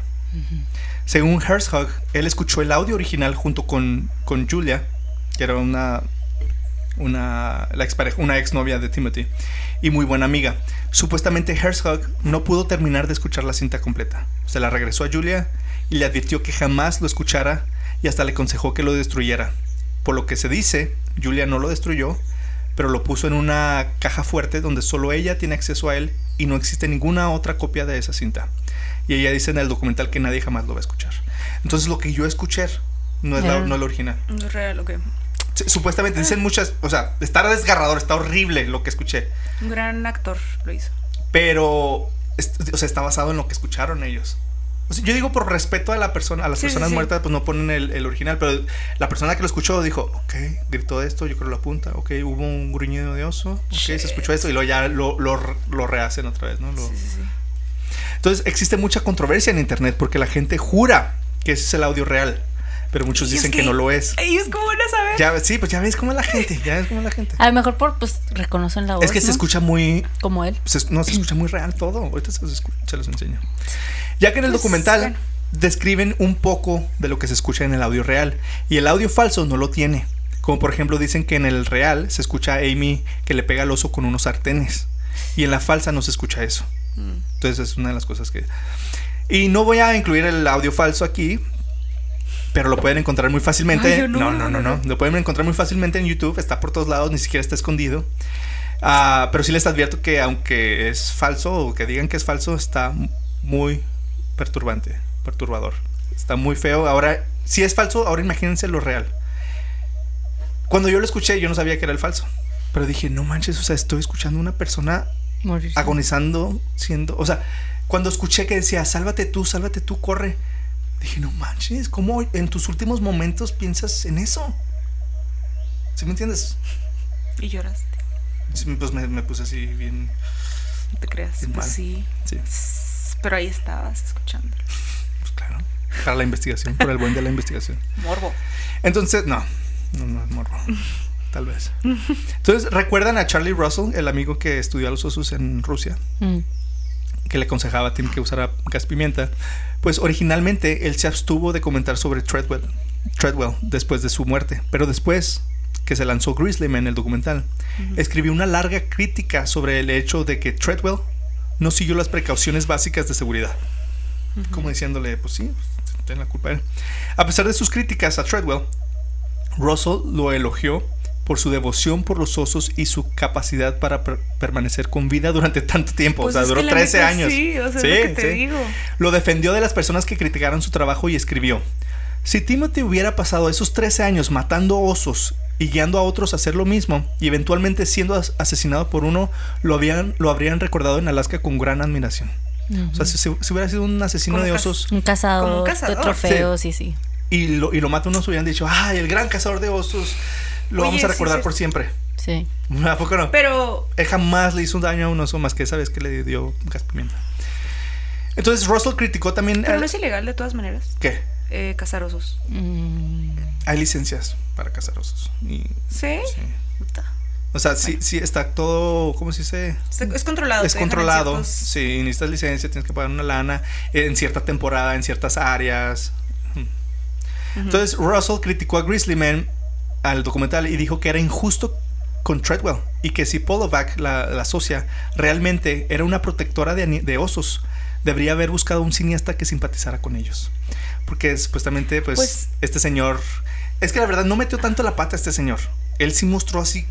Según Herzog, él escuchó el audio original junto con, con Julia, que era una una la expareja, una exnovia de Timothy y muy buena amiga. Supuestamente Herzog no pudo terminar de escuchar la cinta completa. Se la regresó a Julia y le advirtió que jamás lo escuchara, y hasta le aconsejó que lo destruyera. Por lo que se dice, Julia no lo destruyó, pero lo puso en una caja fuerte donde solo ella tiene acceso a él y no existe ninguna otra copia de esa cinta. Y ella dice en el documental que nadie jamás lo va a escuchar. Entonces lo que yo escuché no es, la, Ya. no es la original. No es real, ok. Supuestamente dicen muchas, o sea, está desgarrador, está horrible lo que escuché. Un gran actor lo hizo. Pero, o sea, está basado en lo que escucharon ellos. O sea, yo digo por respeto a la persona, a las Sí, personas sí. muertas, pues no ponen el, el original, pero la persona que lo escuchó dijo, ok, gritó esto, yo creo lo apunta, ok, hubo un gruñido de oso, ok, se escuchó esto, y luego ya lo, lo, lo rehacen otra vez, ¿no? Lo- Sí, sí, sí. Entonces existe mucha controversia en internet porque la gente jura que ese es el audio real, pero muchos Y es dicen que, no lo es. Ellos, ¿cómo van a saber? Ya, sí, pues ya ves cómo es la gente, ya ves cómo es la gente. A lo mejor por, pues, reconocen la voz. Es que se ¿no? escucha muy, Como él. se- no se escucha muy real todo. Ahorita se los, escu- se los enseño. Ya que en el Pues, documental bueno. describen un poco de lo que se escucha en el audio real y el audio falso no lo tiene. Como por ejemplo dicen que en el real se escucha a Amy que le pega al oso con unos sartenes y en la falsa no se escucha eso. Mm. Entonces es una de las cosas que... Y no voy a incluir el audio falso aquí, pero lo pueden encontrar muy fácilmente. Ay, no, no, no, no, no. Lo pueden encontrar muy fácilmente en YouTube, está por todos lados, ni siquiera está escondido. Ah, pero sí les advierto que aunque es falso o que digan que es falso, está muy perturbante, perturbador. Está muy feo. Ahora, si es falso, ahora imagínense lo real. Cuando yo lo escuché, yo no sabía que era el falso. Pero dije, no manches, o sea, estoy escuchando a una persona Morirse. agonizando, siendo, o sea, cuando escuché que decía, sálvate tú, sálvate tú, corre, dije, no manches, ¿cómo en tus últimos momentos piensas en eso? ¿Sí me entiendes? Y lloraste. Pues me, me puse así bien, No te creas. Bien Pues mal. sí. sí, Pero ahí estabas escuchando. pues claro, para la investigación, por el buen de la investigación. Morbo. Entonces, no, no, no es morbo. Tal vez. Entonces, ¿recuerdan a Charlie Russell, el amigo que estudió a los osos en Rusia? Mm. que le aconsejaba a Tim que usara gas pimienta, pues originalmente él se abstuvo de comentar sobre Treadwell, Treadwell después de su muerte, pero después que se lanzó Grizzlyman, el documental, escribió una larga crítica sobre el hecho de que Treadwell no siguió las precauciones básicas de seguridad. Como diciéndole, pues sí, pues, tiene la culpa él. A pesar de sus críticas a Treadwell, Russell lo elogió por su devoción por los osos y su capacidad para per- permanecer con vida durante tanto tiempo. Pues o sea, es duró que la 13 neta años. sí, o sea, es lo que te digo. Lo defendió de las personas que criticaron su trabajo y escribió: Si Timothy hubiera pasado esos 13 años matando osos y guiando a otros a hacer lo mismo y eventualmente siendo as- asesinado por uno, lo, habían, lo habrían recordado en Alaska con gran admiración. O sea, si, hubiera sido un asesino Como de osos Un cazador, Como un cazador. de trofeos, sí, sí. y lo, y lo mata un oso, hubieran dicho: ¡Ay, el gran cazador de osos! Lo Oye, vamos a recordar sí. por siempre. Sí. ¿A poco no? Pero Él jamás le hizo un daño a un oso más que esa vez que le dio gas pimienta. Entonces Russell criticó también... Pero al- no es ilegal de todas maneras. ¿Qué? Eh, cazar osos. Mm. Hay licencias para cazar osos. Y- ¿Sí? O sea, sí, sí está todo, ¿cómo se dice? Es controlado. Es controlado. ciertos- Sí, necesitas licencia, tienes que pagar una lana en cierta temporada, en ciertas áreas. Entonces Russell criticó a Grizzlyman al documental y dijo que era injusto con Treadwell y que si Polovac, la, la socia, realmente era una protectora de, de osos, debería haber buscado un cineasta que simpatizara con ellos. Porque supuestamente, pues, Pues- este señor... Es que la verdad no metió tanto la pata este señor. Él sí mostró así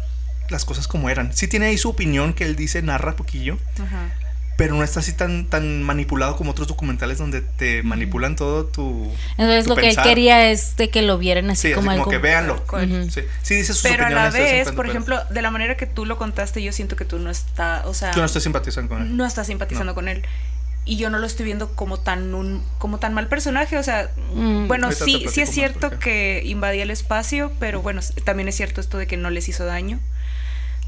las cosas como eran. Sí tiene ahí su opinión que él dice, narra poquillo, Ajá. Pero no está así tan, tan manipulado como otros documentales donde te manipulan todo tu... Entonces tu lo que él quería es de que lo vieran así Sí, así como como, algo. que véanlo. Sí, sí dice sus Pero a la vez por pero ejemplo, de la manera que tú lo contaste, yo siento que tú no estás, o sea, Yo no estoy simpatizando con él. no estás simpatizando No. con él. Y yo no lo estoy viendo como tan un como tan mal personaje, o sea, Mm. bueno, Ahorita sí sí es cierto que invadía el espacio, pero bueno, también es cierto esto de que no les hizo daño.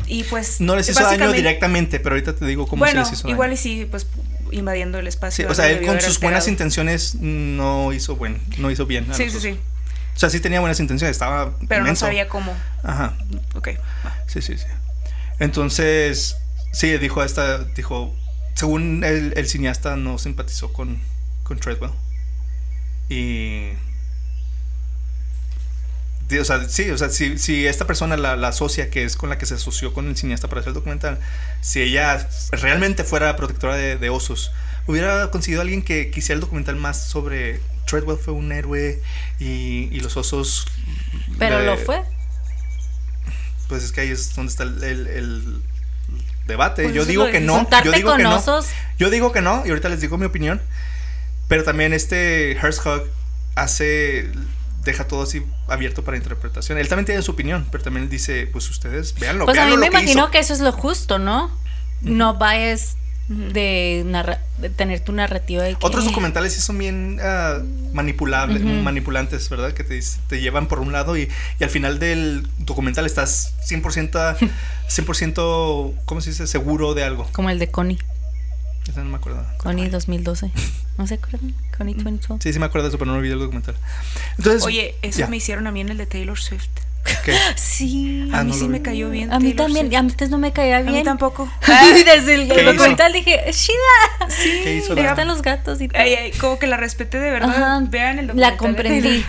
Y pues No les hizo daño directamente, pero ahorita te digo cómo Bueno, se les hizo igual daño. y sí, pues invadiendo el Sí, espacio. o sea, él con sus buenas alterado. intenciones no hizo buen, no hizo bien. Sí, sí, sí, O sea, sí tenía buenas intenciones, estaba pero no menso. sabía cómo. Ajá. Ok. Sí, sí, sí. Entonces, sí, dijo esta, dijo, según el, el cineasta no simpatizó con, con Treadwell. Y... O sea, sí, o sea, si, si esta persona, la, la socia que es con la que se asoció con el cineasta para hacer el documental, si ella realmente fuera protectora de, de osos, hubiera conseguido a alguien que quisiera el documental más sobre Treadwell fue un héroe y, y los osos... Pero lo fue. Pues es que ahí es donde está el, el- el debate. Pues yo digo que no. Yo digo con que no. osos. Yo digo que no, y ahorita les digo mi opinión. Pero también este Herzog hace. Deja todo así abierto para interpretación. Él también tiene su opinión, pero también dice, pues ustedes, véanlo. Pues a mí me que imagino hizo. que eso es lo justo, ¿no? No vayas de, narra- de tener tu narrativa de que... Otros documentales sí son bien ah, manipulables, manipulantes, ¿verdad? Que te, te llevan por un lado y, y al final del documental estás 100%, 100% ¿cómo se dice? Seguro de algo. Como el de Connie. Ese no me acuerdo. Connie 2012. ¿No se acuerdan? Connie 2012. Sí, sí me acuerdo de eso, pero no vi el documental. Entonces, Oye, eso me hicieron a mí en el de Taylor Swift. ¿Qué? Sí. A Ah, mí no sí me vi. cayó bien. A mí Taylor también, Swift. y antes no me caía A bien. mí tampoco. Ay, desde el documental dije, es chida. ¿Qué hizo la- gustan los gatos y todo. Ay, ay, como que la respete de verdad. Ajá, Vean el documental. La comprendí.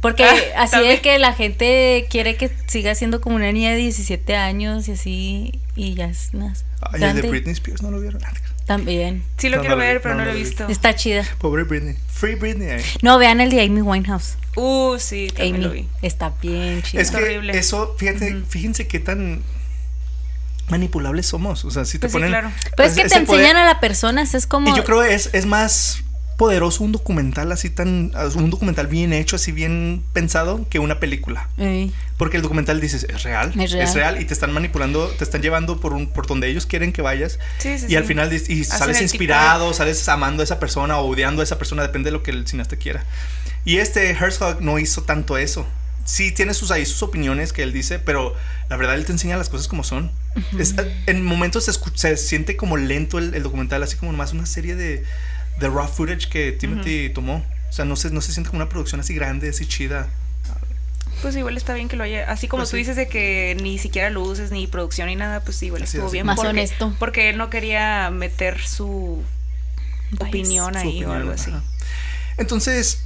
Porque Ah, así también. es que la gente quiere que siga siendo como una niña de 17 años y así, y ya es más Ay, el de Britney Spears no lo vieron. También. Sí lo No, quiero no ver, pero no, lo he visto. Está chida. Pobre Britney. Free Britney. eh. No, vean el de Amy Winehouse. Uh, sí, también lo vi. Está bien chida. Es que horrible. eso, fíjate, fíjense qué tan manipulables somos. O sea, si te Pues sí, ponen. claro. Pero es que te poder- enseñan a la persona, es como... Y yo creo es, es más poderoso un documental así tan. Un documental bien hecho, así bien pensado, que una película. Ey. Porque el documental dices, es real, Es real. y te están manipulando, te están llevando por un, por donde ellos quieren que vayas. Sí, sí, y al sí. final y sales inspirado, sales amando a esa persona o odiando a esa persona, depende de lo que el cineasta quiera. Y este Herzog no hizo tanto eso. Sí tiene sus ahí sus opiniones que él dice, pero la verdad él te enseña las cosas como son. Es- en momentos se, escu- se siente como lento el, el documental, así como nomás una serie de, de raw footage que Timothy tomó. O sea, no se, no se siente como una producción así grande, así chida. Pues igual está bien que lo haya. Así como Pues tú sí. dices de que ni siquiera luces, ni producción, ni nada, pues igual Así estuvo es. bien. Más porque, honesto. Porque él no quería meter su opinión Su ahí opinión, o algo así. ajá. Entonces,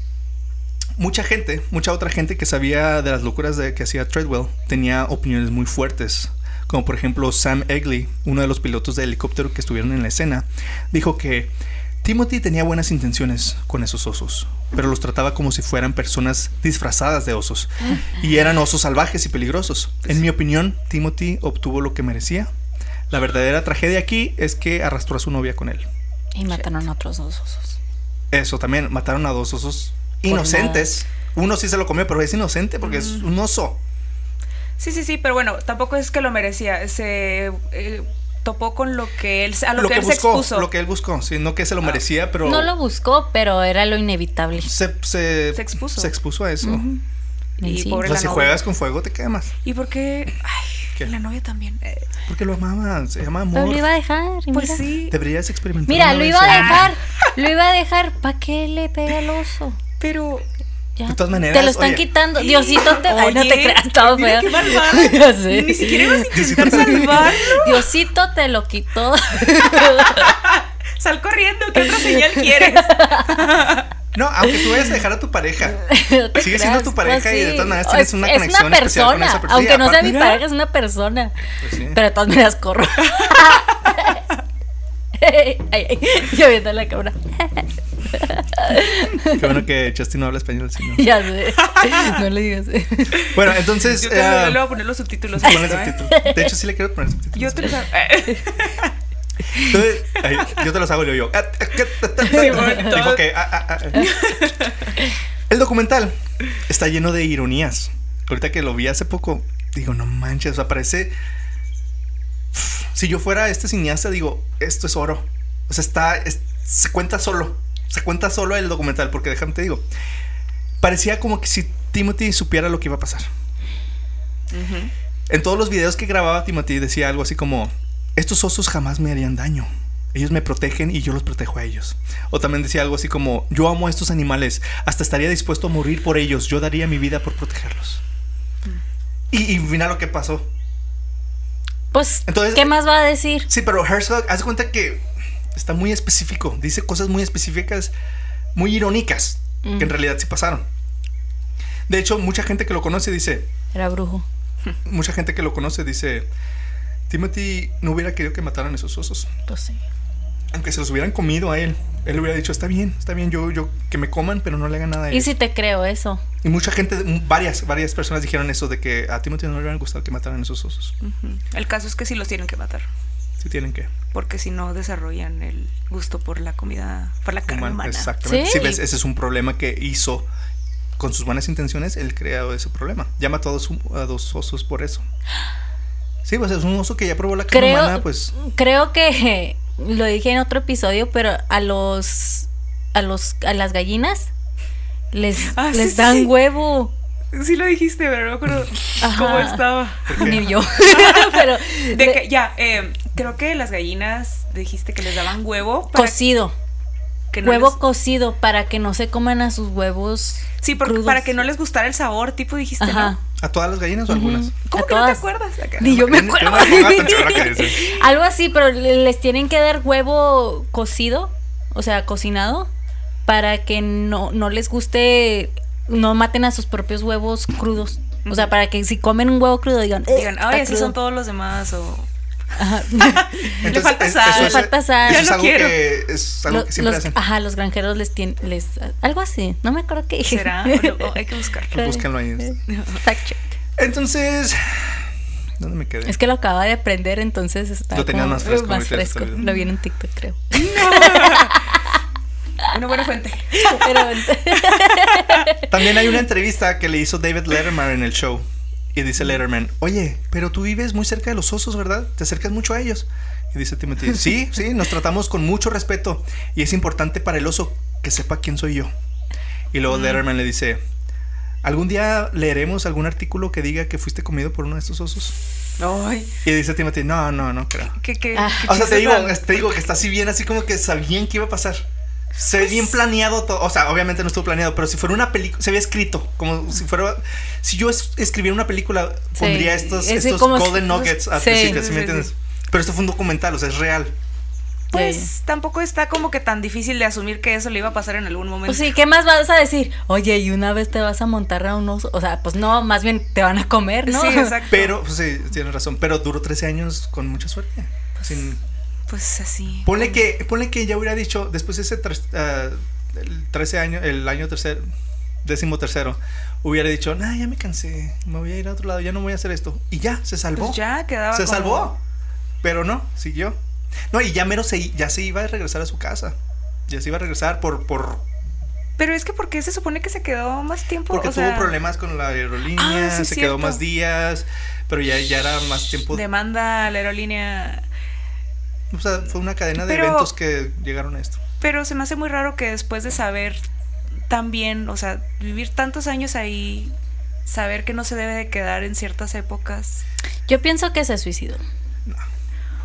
mucha gente, mucha otra gente que sabía de las locuras de que hacía Treadwell tenía opiniones muy fuertes. Como por ejemplo Sam Egley, uno de los pilotos de helicóptero que estuvieron en la escena, dijo que Timothy tenía buenas intenciones con esos osos, pero los trataba como si fueran personas disfrazadas de osos. Y eran osos salvajes y peligrosos. En mi opinión, Timothy obtuvo lo que merecía. La verdadera tragedia aquí es que arrastró a su novia con él. Y mataron a otros dos osos. Eso también, mataron a dos osos inocentes. Uno sí se lo comió, pero es inocente porque es un oso. Sí, sí, sí, pero bueno, tampoco es que lo merecía. Se eh, topó con lo que él, a lo, que, él se buscó, expuso. lo que él buscó, sí, no que se lo merecía, pero No lo buscó, pero era lo inevitable. se, se, Se expuso. se expuso a eso. Y Sí. pobre O sea, la si novia. juegas con fuego te quemas. ¿Y por qué? Ay, ¿Qué? la novia también. Eh, Porque lo amaban, se llama Pero amor. lo iba a dejar. y pues mira. sí, Deberías experimentar. Mira, una lo iba a dejar. Lo iba a dejar. ¿Para qué le pega al oso? pero Ya. De todas maneras, Te lo están oye. quitando. Diosito te. Ay, no te Oye, creas, todo mira feo. qué malvado. Ya sé. ni siquiera ibas a Diosito intentar te- salvarlo. Diosito te lo quitó. Sal corriendo, ¿qué otra señal quieres? No, aunque tú vayas a dejar a tu pareja. No Sigue siendo tu pareja Pues y de todas maneras tienes Es- una es conexión una especial con persona. esa persona. Aunque no sea mi pareja, es una persona. Pues sí. Pero de todas maneras corro. ay, ay, yo viendo la cámara. Qué bueno que Justin no habla español. si no. ya sé. No le digas. Bueno, entonces. Yo te eh, le voy a poner los subtítulos. ¿eh? subtítulos. De hecho, sí le quiero poner subtítulos. Yo te los hago. Entonces, ay, yo te los hago yo. yo. Sí, bueno, Dijo que. ah, ah, ah. El documental está lleno de ironías. Ahorita que lo vi hace poco, digo, no manches, o sea, parece. Si yo fuera este cineasta, digo, esto es oro. O sea, está. es- se cuenta solo. Se cuenta solo el documental, porque déjame te digo. Parecía como que si Timothy supiera lo que iba a pasar. En todos los videos que grababa Timothy decía algo así como, estos osos jamás me harían daño. Ellos me protegen y yo los protejo a ellos. O también decía algo así como, yo amo a estos animales, hasta estaría dispuesto a morir por ellos, yo daría mi vida por protegerlos. Y, y mira lo que pasó. Pues, Entonces- ¿qué más va a decir? Sí, pero Herzog, haz cuenta que está muy específico, dice cosas muy específicas, muy irónicas, que en realidad sí pasaron. De hecho, mucha gente que lo conoce dice, Era brujo. mucha gente que lo conoce dice, Timothy no hubiera querido que mataran esos osos. Pues sí. Aunque se los hubieran comido a él, él hubiera dicho, está bien, está bien, yo, yo, que me coman, pero no le hagan nada a Y ellos. si te creo eso. Y mucha gente, varias, varias personas dijeron eso de que a Timothy no le hubieran gustado que mataran esos osos. El caso es que sí los tienen que matar. Si tienen que. Porque si no desarrollan el gusto por la comida, por la carne humana. Exactamente. Sí. Si ves, ese es un problema que hizo con sus buenas intenciones, él creó ese problema. Llama a todos a dos osos por eso. Sí, pues es un oso que ya probó la carne Creo, humana, pues creo que lo dije en otro episodio, pero a los a los a las gallinas les, Ah, les sí, dan sí. huevo. Sí lo dijiste, pero no me acuerdo cómo estaba. Ni yo. pero De que, ya, eh, creo que las gallinas dijiste que les daban huevo. para cocido. Que no huevo les- cocido para que no se coman a sus huevos. Sí, porque crudos. para que no les gustara el sabor, tipo dijiste, Ajá. ¿no? a todas las gallinas o algunas. ¿Cómo A que no te acuerdas? Acá. Ni yo me Yo no acuerdo. Algo así, pero le- les tienen que dar huevo cocido, o sea, cocinado, para que no, no les guste, no maten a sus propios huevos crudos. O sea, para que si comen un huevo crudo digan, "Eh, Digan, está ay, así crudo". son todos los demás, o... Ajá. Entonces, falta es- sal. eso Le falta sal. Eso Ya es algo quiero. que es algo Lo- que siempre los, hacen. ajá, los granjeros les tienen, les, algo así, no me acuerdo qué. ¿Será? Hay que buscarlo. Búsquenlo ahí. Fact check. Entonces, ¿dónde me quedé? Es que lo acaba de aprender, entonces está Lo tenías como, más fresco, más fresco. Lo vi en TikTok, creo. Una buena fuente. Pero También hay una entrevista que le hizo David Letterman en el show. Y dice Letterman, oye, pero tú vives muy cerca de los osos, ¿verdad? Te acercas mucho a ellos. Y dice Timothy, sí, sí, nos tratamos con mucho respeto. Y es importante para el oso que sepa quién soy yo. Y luego Letterman le dice, ¿algún día leeremos algún artículo que diga que fuiste comido por uno de estos osos? Ay, Y dice Timothy, no, no, no creo. qué, qué, Ah. qué O sea, te digo, tan- te digo que está así bien, así como que sabían que iba a pasar. Se ve Pues bien planeado todo. O sea, obviamente no estuvo planeado, pero si fuera una película, se había escrito. Como si fuera. Si yo es- escribiera una película, Sí, pondría estos, es estos Golden Nuggets al sí. principio, ¿sí Sí, me entiendes? sí. Pero esto fue un documental, o sea, es real. Pues tampoco está como que tan difícil de asumir que eso le iba a pasar en algún momento. Pues sí, ¿qué más vas a decir? Oye, y una vez te vas a montar a un oso. O sea, pues no, más bien te van a comer, ¿no? Sí, exacto. Pero, pues sí, tienes razón. Pero duró 13 años con mucha suerte. Sin- Pues así. Ponle que, ponle que ya hubiera dicho, después de ese ah, el 13 años, el año tercero, décimo tercero, hubiera dicho, nah, ya me cansé, me voy a ir a otro lado, ya no voy a hacer esto. Y ya, se salvó. Pues ya quedaba se como- salvó. Pero no, siguió. No, y ya mero se, ya se iba a regresar a su casa. Ya se iba a regresar por, por Pero es que porque se supone que se quedó más tiempo. porque o tuvo sea, problemas con la aerolínea, Ah, sí, se quedó más días, pero ya, ya era más tiempo. Demanda a la aerolínea. O sea, fue una cadena de Pero- eventos que llegaron a esto. Pero se me hace muy raro que después de saber tan bien, o sea, vivir tantos años ahí, saber que no se debe de quedar en ciertas épocas. Yo pienso que se suicidó.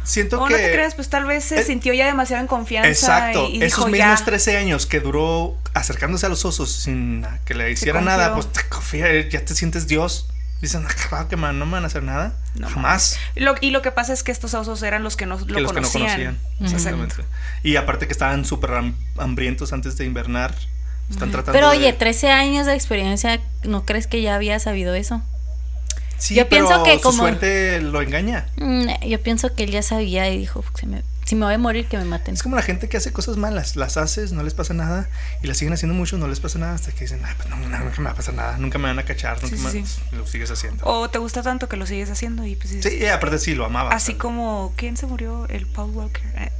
Siento O que no te creas, pues tal vez se Eh, sintió ya demasiado en confianza. Exacto, y, y esos dijo, mismos ya. 13 años que duró acercándose a los osos sin que le hiciera nada, pues te confía, ya te sientes Dios. Dicen, "Ah, claro que man, no me van a hacer nada. No Jamás. Lo- y lo que pasa es que estos osos eran los que no lo que los conocían. que no conocían. Exactamente. Y aparte que estaban súper ham- hambrientos antes de invernar. Están tratando Pero de- oye, 13 años de experiencia, ¿no crees que ya había sabido eso? Sí, yo pienso pero que su como- suerte lo engaña. Mm, yo pienso que él ya sabía y dijo, "Si me- si me voy a morir, que me maten. Es como la gente que hace cosas malas. Las haces, no les pasa nada. Y las siguen haciendo mucho, no les pasa nada. Hasta que dicen, ah, pues no, no, nunca me va a pasar nada. Nunca me van a cachar. Nunca Sí, me- sí. Lo sigues haciendo. O te gusta tanto que lo sigues haciendo y pues Sí, y aparte sí, lo amaba. Así como, ¿quién se murió? El Paul Walker. Eh,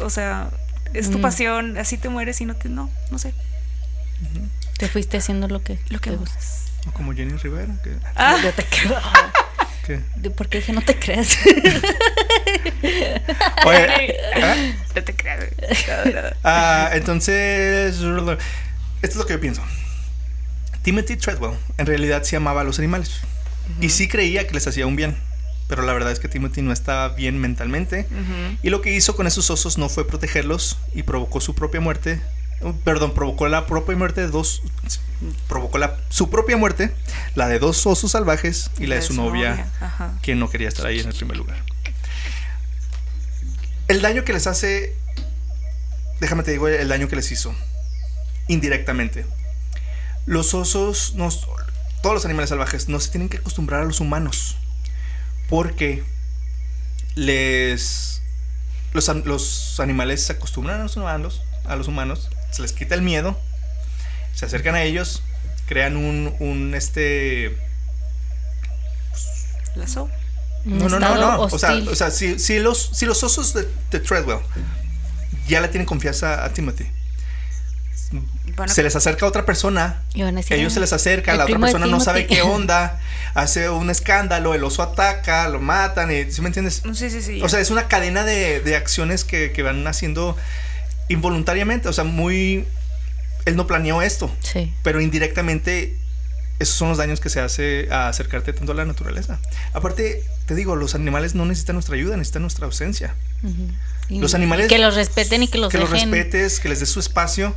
o sea, es tu Mm. pasión, así te mueres y no te, no, no sé, Te fuiste haciendo lo que, lo que te gusta. gustas. O como Jenny Rivera. Que, Ah, Yo te creo. Que- Porque dije, no te creas. Oye, ¿eh? no te creas. güey. No, no. Ah, entonces, esto es lo que yo pienso. Timothy Treadwell en realidad sí amaba a los animales y sí creía que les hacía un bien, pero la verdad es que Timothy no estaba bien mentalmente y lo que hizo con esos osos no fue protegerlos y provocó su propia muerte. Perdón, provocó la propia muerte de dos. Provocó la, su propia muerte, la de dos osos salvajes y la de su novia, Ajá. que no quería estar ahí en el primer lugar. El daño que les hace, déjame te digo el daño que les hizo, indirectamente. Los osos, no- todos los animales salvajes, no se tienen que acostumbrar a los humanos, porque les, los, los animales se acostumbran a los humanos, a los humanos, se les quita el miedo, se acercan a ellos, crean un, un este... Lazo. No, no, no, no. O sea, o sea si, si los, si los osos de, de Treadwell ya le tienen confianza a Timothy, Bueno, se les acerca otra persona, Y van a decir, ellos "Ah, se les acerca, el la otra persona no sabe Timothy". qué onda, hace un escándalo, el oso ataca, lo matan, y, ¿sí me entiendes? Sí, sí, sí. O sea, es una cadena de, de acciones que, que van haciendo involuntariamente, o sea, muy... Él no planeó esto, Sí. pero indirectamente esos son los daños que se hace a acercarte tanto a la naturaleza. Aparte, te digo, los animales no necesitan nuestra ayuda, necesitan nuestra ausencia. Los animales- Que los respeten y que los que los respetes, que les des su espacio.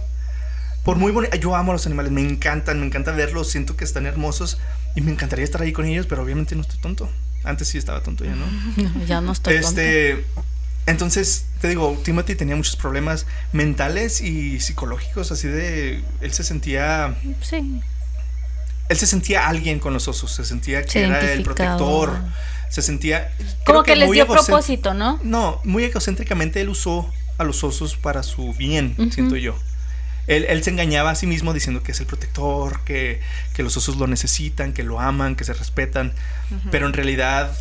Por muy bonito, yo amo a los animales, me encantan, me encanta verlos, siento que están hermosos y me encantaría estar ahí con ellos, pero obviamente no estoy tonto. Antes sí estaba tonto, ya no. No, ya no estoy. Este, entonces, te digo, Timothy tenía muchos problemas mentales y psicológicos, así de, él se sentía, Sí. él se sentía alguien con los osos, se sentía que Se era el protector, se sentía... Como que les dio propósito, ¿no? No, muy egocéntricamente él usó a los osos para su bien, siento yo. Él, él se engañaba a sí mismo diciendo que es el protector, que, que los osos lo necesitan, que lo aman, que se respetan, pero en realidad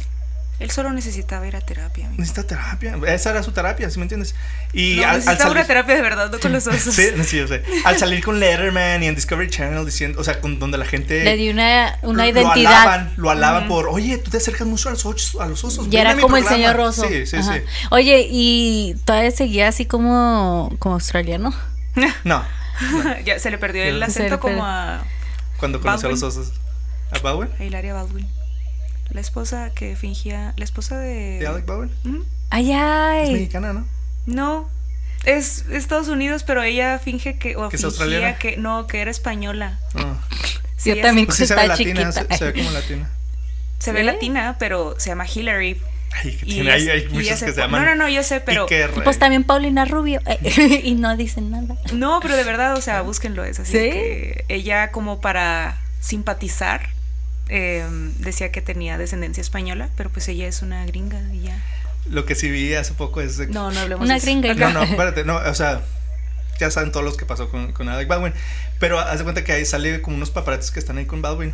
Él solo necesitaba ir a terapia. amigo. necesita terapia. Esa era su terapia, ¿sí me entiendes? Y No, al, al necesitaba una salir, terapia de verdad, no con los osos. sí, sí, yo sé. Al salir con Letterman y en Discovery Channel diciendo, o sea, con, donde la gente Le dio una, una lo identidad. alaban, lo alaban por, oye, tú te acercas mucho a los osos, a los osos. Y era como el programa". señor Rosso. Sí, sí, Ajá. sí. Oye, y todavía seguía así como, como australiano. No, ya se le perdió el acento como a, cuando conoció a los Baldwin. osos. ¿A Bowen? a Hilaria Baldwin. La esposa que fingía. La esposa de. ¿De Alec Bowen? ¿Mm? Ay, Es ay. mexicana, ¿no? No. Es Estados Unidos, pero ella finge que. O ¿Que es fingía australiana? que. No, que era española. Ah. Sí, Yo también Pues sí se ve latina, se, chiquita. se ve como latina. Se ve latina, pero se llama Hillary. Ay, que Y tiene, hay, es- se que se llaman. No, no, no, yo sé, pero. Iker, Pues eh, también Paulina Rubio. eh, y no dicen nada. No, pero de verdad, o sea, búsquenlo. Es así. ¿Sí? Que ella, como para simpatizar, eh, decía que tenía descendencia española, pero pues ella es una gringa y ya. Lo que sí vi hace poco es. de- No, no hablemos Una de gringa No, no, espérate, no, o sea, ya saben todos los que pasó con, con Alec Baldwin. Pero haz de cuenta que ahí sale como unos paparazzis que están ahí con Baldwin.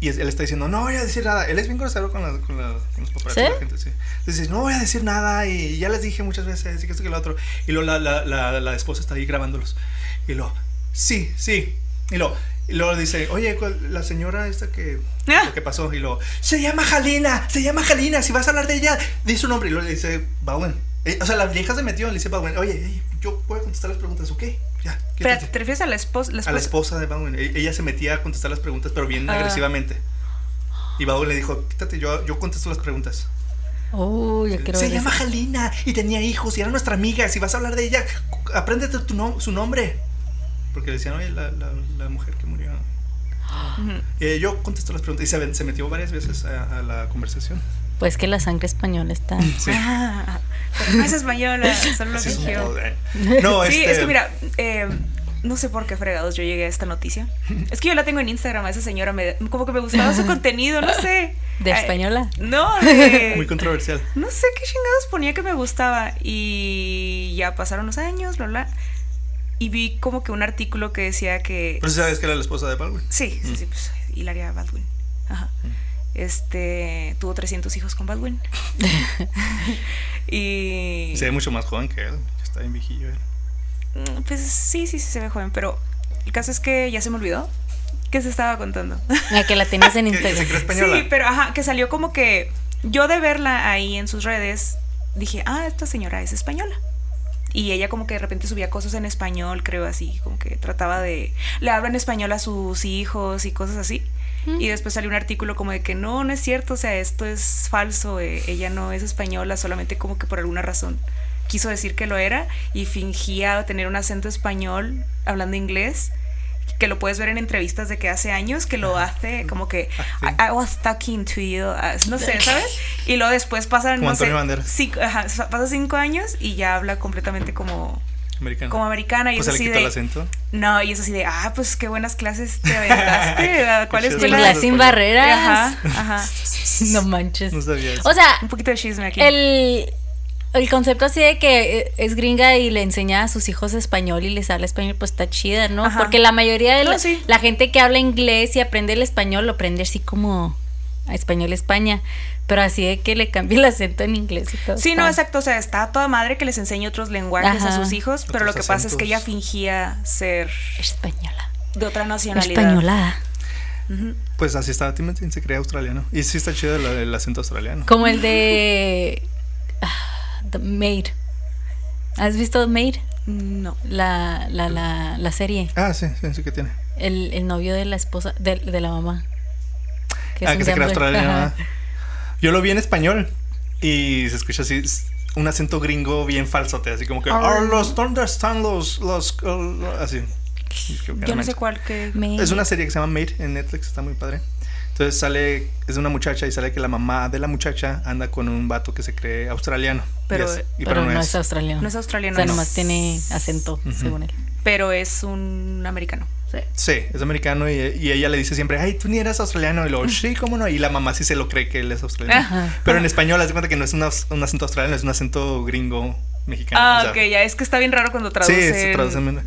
Y él está diciendo, no voy a decir nada. Él es bien grosero con, la- con, la- con los paparazzis ¿Sí? de la gente, sí. Dice, no voy a decir nada y ya les dije muchas veces y que esto que lo otro. Y luego la, la, la, la esposa está ahí grabándolos. Y lo, sí, sí. Y lo, y luego dice, oye, ¿cuál- la señora esta que, Ah. lo que pasó. Y lo, se llama Jalina, se llama Jalina. Si vas a hablar de ella, di su nombre. Y luego le dice, Baldwin. Eh, o sea, la vieja se metió, le dice Baldwin, oye, yo puedo contestar las preguntas, ¿ok? Ya, Pero quítate". te refieres a la esposa. La A la esposa? esposa de Baldwin. E- Ella se metía a contestar las preguntas, pero bien Ah. agresivamente. Y Baldwin le dijo, quítate, yo, yo contesto las preguntas. Yo quiero se llama eso. Jalina y tenía hijos y era nuestra amiga. Si vas a hablar de ella, apréndete tu nom- su nombre. Porque decían, oye, la, la, la mujer que murió. Ujú. Eh, yo contesto las preguntas y se, se metió varias veces a, a la conversación. Pues que la sangre española está. Sí. Ah, pero no es española, solo lo Así es un No, sí, este, es que mira, eh, no sé por qué fregados yo llegué a esta noticia. Es que yo la tengo en Instagram, a esa señora me, como que me gustaba su contenido, no sé. ¿De Eh, española? No, de, Muy controversial. no sé qué chingados ponía que me gustaba. Y ya pasaron los años, bla, bla. Y vi como que un artículo que decía que... Pero sí sabes que era la esposa de Baldwin. Sí, sí, Mm. sí, pues Hilaria Baldwin. Ajá. Este, tuvo 300 hijos con Baldwin. y... Se ve mucho más joven que él. ya Está bien viejillo él. Mm, Pues sí, sí, sí se ve joven, pero el caso es que ya se me olvidó que se estaba contando. La que la tienes en Que- que se Instagram. Sí, pero ajá, que salió como que yo de verla ahí en sus redes dije, ah, esta señora es española. Y ella como que de repente subía cosas en español, creo así, como que trataba de... Le habla en español a sus hijos y cosas así. Y después salió un artículo como de que no, no es cierto, o sea, esto es falso, eh, ella no es española, solamente como que por alguna razón quiso decir que lo era y fingía tener un acento español hablando inglés, que lo puedes ver en entrevistas de que hace años que lo hace como que Ah. I, I was talking to you, no sé, ¿sabes? Y luego después pasan, Como no sé, cinco, ajá, pasa cinco años y ya habla completamente como, Americano. como americana y Pues es se le así quitó el de... acento. No, y es así de, ah, pues qué buenas clases te aventaste. ¿A ¿Cuál escuela? Inglés sin barreras. Ajá, ajá. No manches. No sabía eso. O sea, Un poquito de chisme aquí. el. El concepto así de que eh, es gringa y le enseña a sus hijos español y les habla español, pues está chida, ¿no? Ajá. Porque la mayoría de No, la, sí. la gente que habla inglés y aprende el español lo aprende así como a español España. Pero así de que le cambie el acento en inglés y todo. Sí, no, está- exacto. O sea, está toda madre que les enseñe otros lenguajes a sus hijos, pero lo que pasa es que ella fingía ser Española. de otra nacionalidad. Españolada. Pues así estaba Timothy, se creía australiano. Y sí está chido el, el acento australiano. Como el de The Maid. ¿Has visto Maid? No. La, la, la, la serie. Ah, sí, sí, sí que tiene. El, el novio de la esposa, de, de la mamá. ah, es que se. Ajá. ah. Yo lo vi en español y se escucha así un acento gringo bien falsote, así como que Ah. "Oh, los ¿dónde están los los uh, así. Yo, no sé cuál que. Maid. Es una serie que se llama Made en Netflix, está muy padre. Entonces sale, es de una muchacha y sale que la mamá de la muchacha anda con un vato que se cree australiano. Pero- es- y pero, no es australiano. No es australiano. O sea, no. nomás tiene acento, según él. Pero es un americano. Sí. Sí, es americano y, y ella le dice siempre, ay, tú ni eres australiano. Y luego, sí, cómo no. Y la mamá sí se lo cree que él es australiano. Ajá. Pero en español, haz de cuenta que no es una- un acento australiano, es un acento gringo mexicano. Ah, o sea, ok, ya es que está bien raro cuando Sí, traducen. se traducen.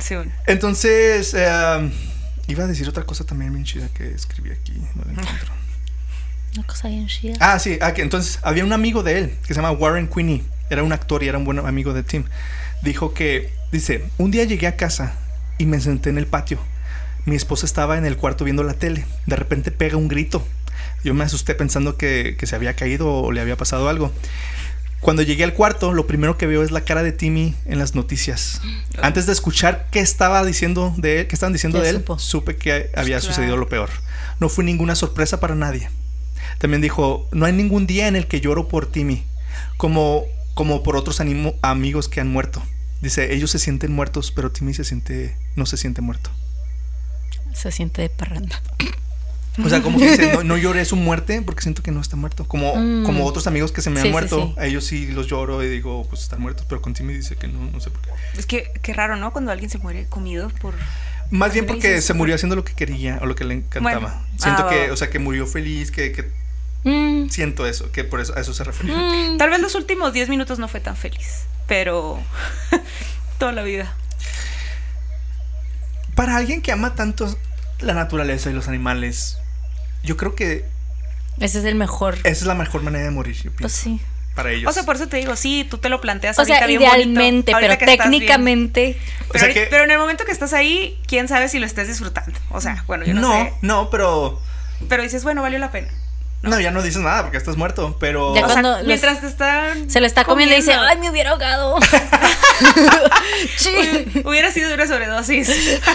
Sí, bueno. Entonces, eh, iba a decir otra cosa también bien chida que escribí aquí, no la encuentro. Una cosa bien chida. Ah, sí, ah, entonces había un amigo de él que se llama Warren Queenie. Era un actor y era un buen amigo de Tim. Dijo que, dice, un día llegué a casa y me senté en el patio. Mi esposa estaba en el cuarto viendo la tele. De repente pega un grito. Yo me asusté pensando que, que se había caído o le había pasado algo. Cuando llegué al cuarto, lo primero que veo es la cara de Timmy en las noticias. Antes de escuchar qué estaba diciendo de él, qué estaban diciendo Ya de él, supo. supe que había Claro. sucedido lo peor. No fue ninguna sorpresa para nadie. También dijo, no hay ningún día en el que lloro por Timmy, como, como por otros animo- amigos que han muerto. Dice, ellos se sienten muertos, pero Timmy se siente, no se siente muerto. Se siente de parranda. O sea, como que dice, no, no lloré su muerte porque siento que no está muerto. Como, Mm. como otros amigos que se me han Sí, muerto, sí. a ellos sí los lloro y digo, pues están muertos, pero con Timmy dice que no, no sé por qué. Es que qué raro, ¿no? Cuando alguien se muere comido por. Más bien porque dices? se murió haciendo lo que quería o lo que le encantaba. Bueno. Siento Ah, que, va. o sea, que murió feliz, que, que Mm, siento eso, que por eso a eso se refería. mm. Tal vez los últimos 10 minutos no fue tan feliz, pero. toda la vida. Para alguien que ama tanto la naturaleza y los animales, yo creo que Ese es el mejor. esa es la mejor manera de morir, yo Pues pienso, sí. para ellos. O sea, por eso te digo, sí, tú te lo planteas O sea, bien idealmente, ahorita pero bien. técnicamente. O Pero, sea ahorita- que- pero en el momento que estás ahí, quién sabe si lo estés disfrutando. O sea, bueno, yo no, no, sé. no, pero Pero dices, bueno, valió la pena. No, ya no dices nada porque estás muerto, pero Ya O sea, Cuando mientras te están. Se lo está comiendo, y dice, ay, me hubiera ahogado. Hubiera sido una sobredosis.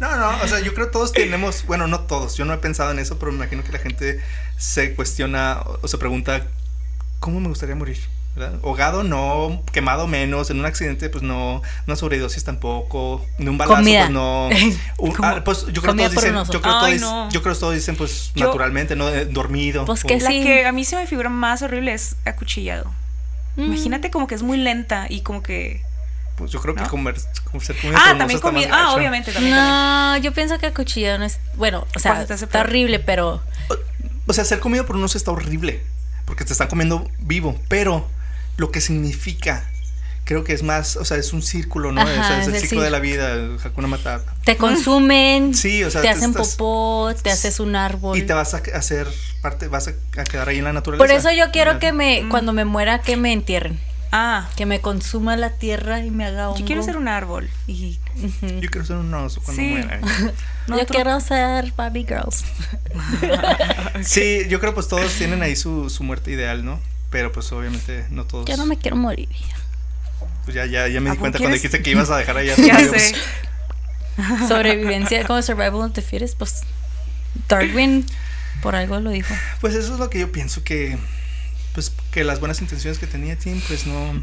No, no, o sea, yo creo que todos tenemos, bueno, no todos, yo no he pensado en eso, pero me imagino que la gente se cuestiona o se pregunta, ¿cómo me gustaría morir? ¿Verdad? Ahogado no, quemado menos, en un accidente pues no, una sobredosis tampoco, de un balazo Comida. pues no. Un- ah, pues yo creo que todos dicen, oso. yo creo que todos, Ay, dicen- no. yo creo que todos dicen pues Yo- naturalmente, ¿no? Eh, Dormido. Pues o- que La sí. que a mí se me figura más horrible es acuchillado. Mm. Imagínate como que es muy lenta y como que. Pues yo creo que ¿No? comer, como ser comido por Ah, también comida. Ah, gacho. obviamente también. también. No, yo pienso que acuchillado no es. Bueno, o sea, Pues, está horrible, pero. O sea, ser comido por un oso está horrible. Porque te están comiendo vivo. Pero lo que significa, creo que es más, o sea, es un círculo, ¿no? Ajá, o sea, es es el el ciclo de cir- la vida, el Hakuna Matata. Te consumen. Sí, o sea, te te hacen estás- popó, te haces un árbol. Y te vas a hacer parte, vas a, a quedar ahí en la naturaleza. Por eso yo quiero que me, Mm. cuando me muera, que me entierren. Ah, Que me consuma la tierra y me haga hongo. yo quiero ser un árbol. Y, ujú. Yo quiero ser un oso cuando Sí. muera. No, yo quiero ser Barbie Girls. Sí, yo creo pues todos tienen ahí su, su muerte ideal, ¿no? Pero pues obviamente no todos. Yo no me quiero morir. Pues ya, ya, ya me ¿A di poco cuenta cuando dijiste que ibas a dejar ahí a Ya sé. Sobrevivencia como survival of the fittest, pues Darwin por algo lo dijo. Pues eso es lo que yo pienso que. Pues que las buenas intenciones que tenía Tim, pues no.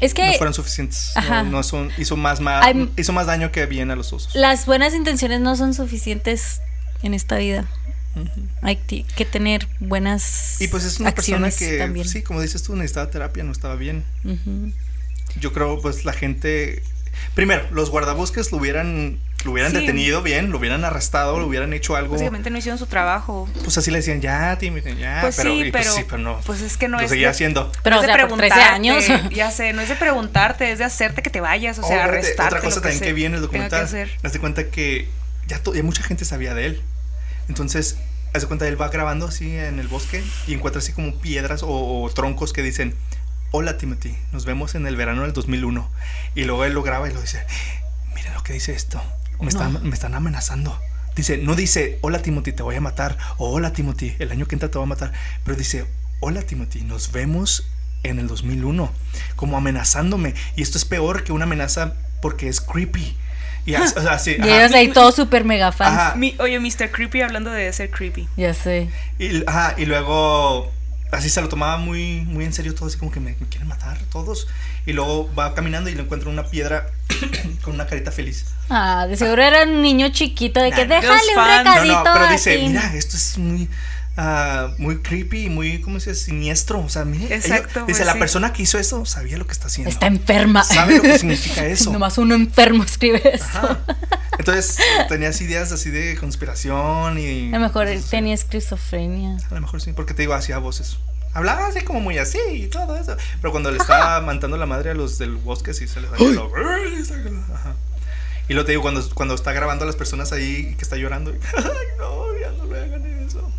Es que no fueron suficientes. No- Ajá. No, son, hizo más, más Hay- hizo más daño que bien a los osos. las buenas intenciones no son suficientes en esta vida. Hay que tener buenas Y pues es una persona que, también. sí, como dices tú, necesitaba terapia, no estaba bien. Ujú. Yo creo, pues la gente. Primero, los guardabosques lo hubieran lo hubieran Sí. detenido bien, lo hubieran arrestado, lo hubieran hecho algo. Básicamente no hicieron su trabajo. Pues así le decían, ya, Timothy, ya. Pues pero, sí, y pero, sí, pero no. pues es que no lo es seguía de- haciendo. Pero, No o es de sea, por 13 años. preguntarte, Ya sé, no es de preguntarte, es de hacerte que te vayas, o Oh, sea, arrestarte. Otra cosa lo también que, se vi en el que documental. hacer. Haz de cuenta que ya, to- ya mucha gente sabía de él. Entonces, haz de cuenta, él va grabando así en el bosque y encuentra así como piedras o, o troncos que dicen: Hola Timothy, nos vemos en el verano del 2001. Y luego él lo graba y lo dice: Miren lo que dice esto. Me, están, me están amenazando. Dice, no dice, hola Timothy, te voy a matar. O hola Timothy, el año que entra te voy a matar. Pero dice, hola Timothy, nos vemos en el 2001. Como amenazándome. Y esto es peor que una amenaza porque es creepy. Y as- o sea, sí, Y ellos ahí todos súper mega fans. Ajá. Mi- oye, Mr. Creepy hablando de ser creepy. Ya sé. Y, ajá, y luego así se lo tomaba muy, muy en serio todo, así como que me, me quieren matar todos. Y luego va caminando y le encuentra una piedra con una carita feliz. Ah, de seguro era un niño chiquito de que Nah, déjale just un fun. No, no, recadito. pero dice, así". mira, esto es muy, ah, muy creepy, muy, ¿cómo se dice? Siniestro. O sea, mire, Exacto, ella- pues dice, la persona que hizo eso sabía lo que está haciendo. Está enferma. Sabe lo que significa eso. Nomás uno enfermo escribe eso. Ajá. Entonces, tenías ideas así de conspiración y... A lo mejor tenía esquizofrenia. A lo mejor sí, porque te digo, hacía voces. Hablaba así como muy así y todo eso. Pero cuando le estaba mantando la madre a los del bosque, sí se les salía lo- Ajá. Y lo te digo, cuando, cuando está grabando a las personas ahí y que está llorando, y, ay, no, ya no le hagan eso.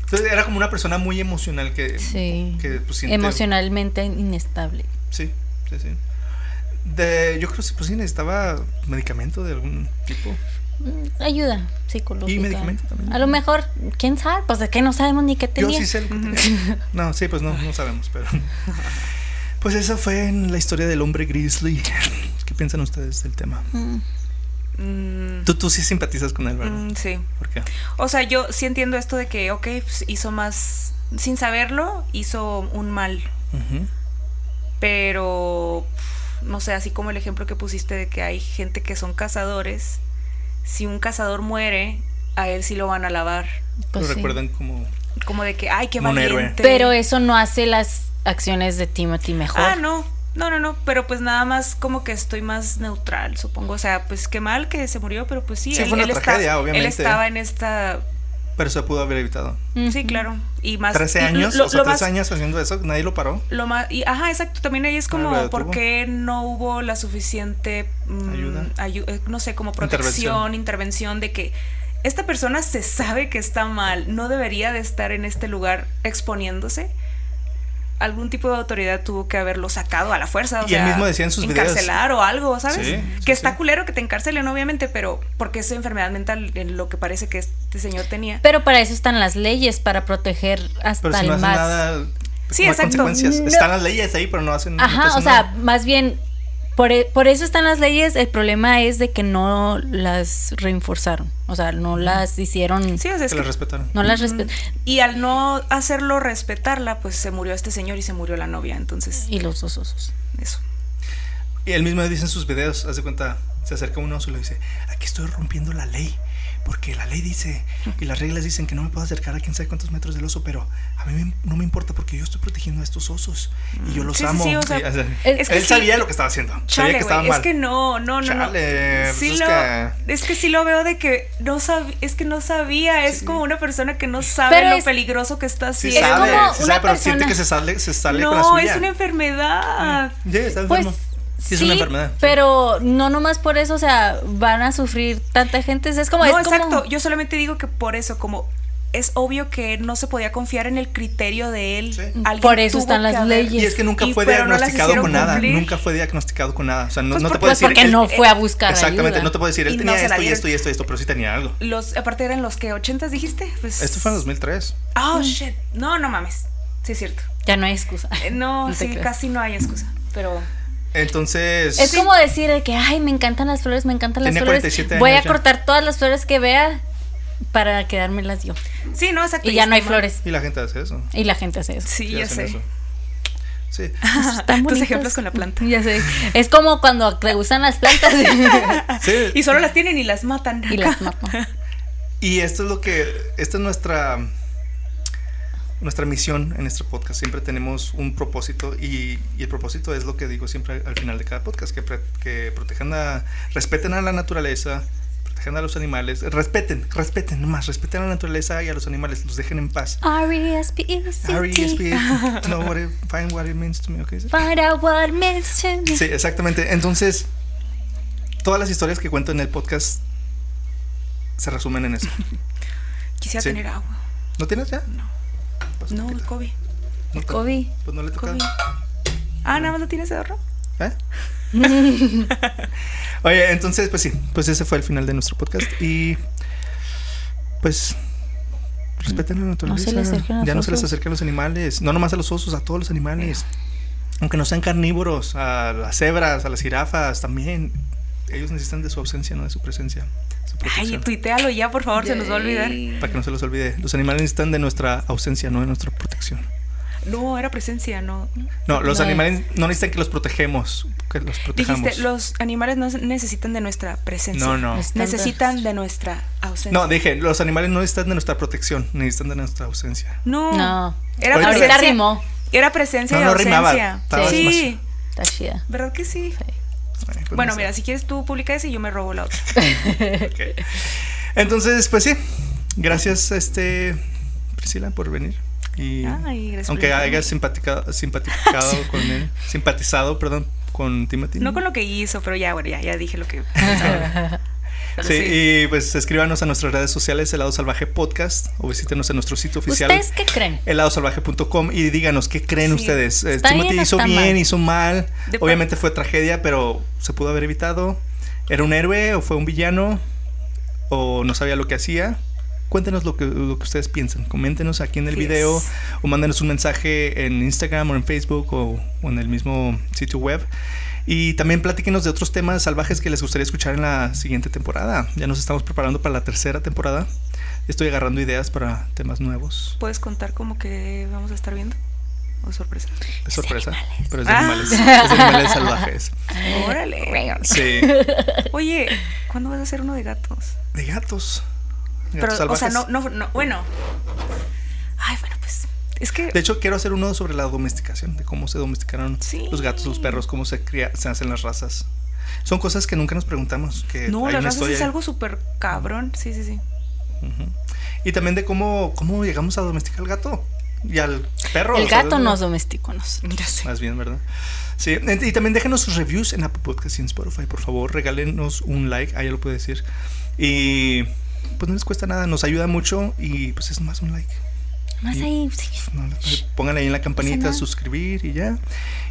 Entonces era como una persona muy emocional que, Sí. que pues, siente- Emocionalmente inestable. Sí, sí, sí. De, yo creo que pues, sí necesitaba medicamento de algún tipo. Mm, Ayuda psicológica. Y medicamento también. A lo mejor, quién sabe, pues de que no sabemos ni qué Yo tenía. sí sé lo que tenía. No, sí, pues no, no sabemos, pero. Pues esa fue en la historia del hombre grizzly. ¿Qué piensan ustedes del tema? Mm, Mm, Tú, tú sí simpatizas con él, ¿verdad? mm, sí. ¿Por qué? O sea, yo sí entiendo esto de que, ok, pues, hizo más, sin saberlo, hizo un mal. Pero, no sé, así como el ejemplo que pusiste de que hay gente que son cazadores, si un cazador muere, a él sí lo van a alabar. pues Lo sí. recuerdan como. Como de que, ay, qué valiente. Pero eso no hace las acciones de Timothy mejor. Ah, no, no, no, no, pero pues nada más como que estoy más neutral, supongo. O sea, pues qué mal que se murió, pero pues sí, Sí, él, fue una él está- tragedia, obviamente. Él estaba en esta... Pero se pudo haber evitado. Sí, claro. Y más... 13 y años, lo- o sea, lo 13 más- años haciendo eso, nadie lo paró. Lo más, y, ajá, exacto. También ahí es como. ¿por qué no hubo la suficiente mm, Ayuda. ayu- eh, no sé, como protección, intervención. de que esta persona se sabe que está mal, no debería de estar en este lugar exponiéndose? Algún tipo de autoridad tuvo que haberlo sacado a la fuerza. O Y él sea, mismo decía en sus videos. encarcelar o algo, ¿sabes? Sí, que está sí. culero que te encarcelen, obviamente, pero porque es enfermedad mental en lo que parece que este señor tenía. Pero para eso están las leyes, para proteger hasta Pero si el no más. nada. Sí, no exacto. consecuencias. No. Están las leyes ahí, pero no hacen. Ajá, o sea, nada. más bien, por, e- por eso están las leyes. El problema es de que no las reinforzaron. O sea, no las hicieron. Sí, o sea, es Que que las respetaron. No las respetan. Y al no hacerlo respetarla, pues se murió este señor y se murió la novia. Entonces, Y los dos osos. eso. Y él mismo dice en sus videos, hace cuenta, se acerca un oso y le dice, aquí estoy rompiendo la ley, porque la ley dice, y las reglas dicen que no me puedo acercar a quién sabe cuántos metros del oso, pero a mí me- no me importa porque yo estoy protegiendo a estos osos y yo los Sí, amo. sí, o sea, Y, sea, es que él sí. sabía lo que estaba haciendo, sabía que estaba mal. es que no, no, no, no. Chale, Sí pues es lo, que- es que sí lo veo de que no sabía, es que no sabía, es como una persona que no sabe Pero lo es- peligroso que está Sí haciendo. Es sabe, como sí una sabe, pero siente persona- que se sale, se sale con la no, suya. es una enfermedad. Sí, está Pues enfermo. Sí, sí, es una enfermedad. sí. pero no nomás por eso, o sea, van a sufrir tanta gente. Es como, no, es como- exacto. Yo solamente digo que por eso, como es obvio que no se podía confiar en el criterio de él. Sí. alguien Por eso están las haber- leyes. Y es que nunca Y- fue diagnosticado con nada. Nunca fue diagnosticado con nada. O sea, no, Pues no te puedo Pues decir. porque él- no fue a buscar Exactamente, ayuda. no te puedo decir, él Y tenía esto y esto y esto y esto, pero sí tenía algo. Los, aparte eran los que, ¿80 dijiste? Pues, Esto fue en 2003. Oh, shit. No, no mames. Sí, es cierto. Ya no hay excusa. Eh, No, sí, casi no hay excusa. Pero Entonces. Es como decir de que, ay, me encantan las flores, me encantan las flores. 47 Voy a ya. cortar todas las flores que vea para quedármelas yo. sí, no, exacto. Y ya no hay flores. Y la gente hace eso. Y la gente hace eso. Sí, ya hacen sé. eso. Sí. Están Tus bonitas. ejemplos con la planta. Ya sé. Es como cuando te gustan las plantas Sí. Y solo las tienen y las matan. y las matan. Y esto es lo que. Esta es nuestra. Nuestra misión en nuestro podcast. Siempre tenemos un propósito y, y el propósito es lo que digo siempre al final de cada podcast, que, protejan a, respeten a la naturaleza, protejan a los animales, respeten, respeten nomás, respeten a la naturaleza y a los animales, los dejen en paz. R-E-S-P-E-C-T. R.E.S.P. know what it, find what it means to me, okay? Find out what it means to me. Sí, exactamente. Entonces, todas las historias que cuento en el podcast se resumen en eso. Quisiera Sí. tener agua. ¿No tienes ya? No. Pues, No, el COVID. No Kobe. Pues no le toca. COVID. Ah, nada más lo tienes de ahorro. ¿Eh? Oye, entonces, pues sí, pues ese fue el final de nuestro podcast y pues respeten la naturaleza. ya no se les acerquen a los animales, no nomás a los osos, a todos los animales. Aunque no sean carnívoros, a las cebras, a las jirafas también. Ellos necesitan de su ausencia, no de su presencia. Ay, tuitealo ya, por favor, se nos va a olvidar. Para que no se los olvide. Los animales necesitan de nuestra ausencia, no de nuestra protección. No, era presencia, no. No, los No. animales no necesitan que los protejemos, que los protejamos. Dijiste, los animales no necesitan de nuestra presencia. No, no. Necesitan de nuestra ausencia. No, dije, los animales no necesitan de nuestra protección, necesitan de nuestra ausencia. No. No. Era Ahorita- presencia. Ahorita rimó. Era presencia No, y no rimaba, ausencia. estaba sí. Está chida. ¿Verdad que sí? Ay, pues Bueno, no sé. mira, si quieres tú publica ese y yo me robo la otra. Ok. Entonces, pues sí, gracias, este, Priscila, por venir. Y Ay, aunque hayas simpaticado, simpatizado con él, simpatizado, perdón, con Timothy. No con lo que hizo, pero ya, bueno, ya, ya dije lo que pensaba. Sí, sí. y pues escríbanos a nuestras redes sociales, Helado Salvaje Podcast, o visítenos en nuestro sitio oficial. ¿Ustedes qué creen? heladosalvaje.com y díganos qué creen Sí. ustedes. Eh, ¿Está Timothy bien hizo bien, mal? hizo mal. De Obviamente fue tragedia, pero se pudo haber evitado. ¿Era un héroe o fue un villano? ¿O no sabía lo que hacía? Cuéntenos lo que, lo que ustedes piensan. Coméntenos aquí en el Yes. video o mándenos un mensaje en Instagram o en Facebook o, o en el mismo sitio web. Y también platíquenos de otros temas salvajes que les gustaría escuchar en la siguiente temporada. Ya nos estamos preparando para la tercera temporada. Estoy agarrando ideas para temas nuevos. ¿Puedes contar como que vamos a estar viendo? ¿O sorpresa? Es sorpresa, pero es de Ah. animales, es de animales salvajes. Órale. Sí, Oye, ¿cuándo vas a hacer uno de gatos? de gatos. Pero, o sea, no, no, no, bueno. Ay, bueno. Es que. De hecho, quiero hacer uno sobre la domesticación, de cómo se domesticaron Sí. los gatos, los perros, cómo se cría, se hacen las razas. Son cosas que nunca nos preguntamos. Que no, las razas es ahí. algo súper cabrón. Sí, sí, sí. Ujú. Y también de cómo, cómo llegamos a domesticar al gato y al perro. El gato nos domesticó. Nos. Ya sé. Más bien, ¿verdad? Sí, y también déjenos sus reviews en Apple Podcast y en Spotify, por favor. Regálenos un like, ahí ya lo puede decir. Y pues no les cuesta nada, nos ayuda mucho y pues es más un like. Más Y- ahí. pónganle ahí en la campanita, suscribir y ya.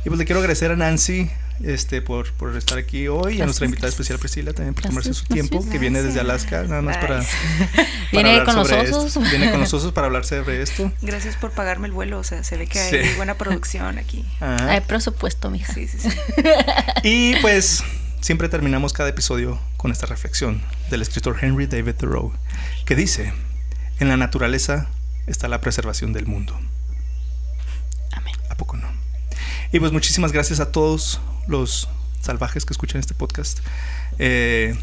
Y pues le quiero agradecer a Nancy este, por, por estar aquí hoy y a nuestra Gracias, invitada especial Priscila también por tomarse Gracias, su tiempo, gracias. que viene desde Alaska, nada más para, para Viene hablar con los sobre esto. osos. Viene con los osos para hablar sobre esto. Gracias por pagarme el vuelo. O sea, se ve que hay Sí. buena producción aquí. Ajá. Hay presupuesto, mija. Sí, sí, sí. Y pues siempre terminamos cada episodio con esta reflexión del escritor Henry David Thoreau, que dice, en la naturaleza está la preservación del mundo. Amén. ¿A poco no? Y pues muchísimas gracias a todos los salvajes que escuchan este podcast. Eh,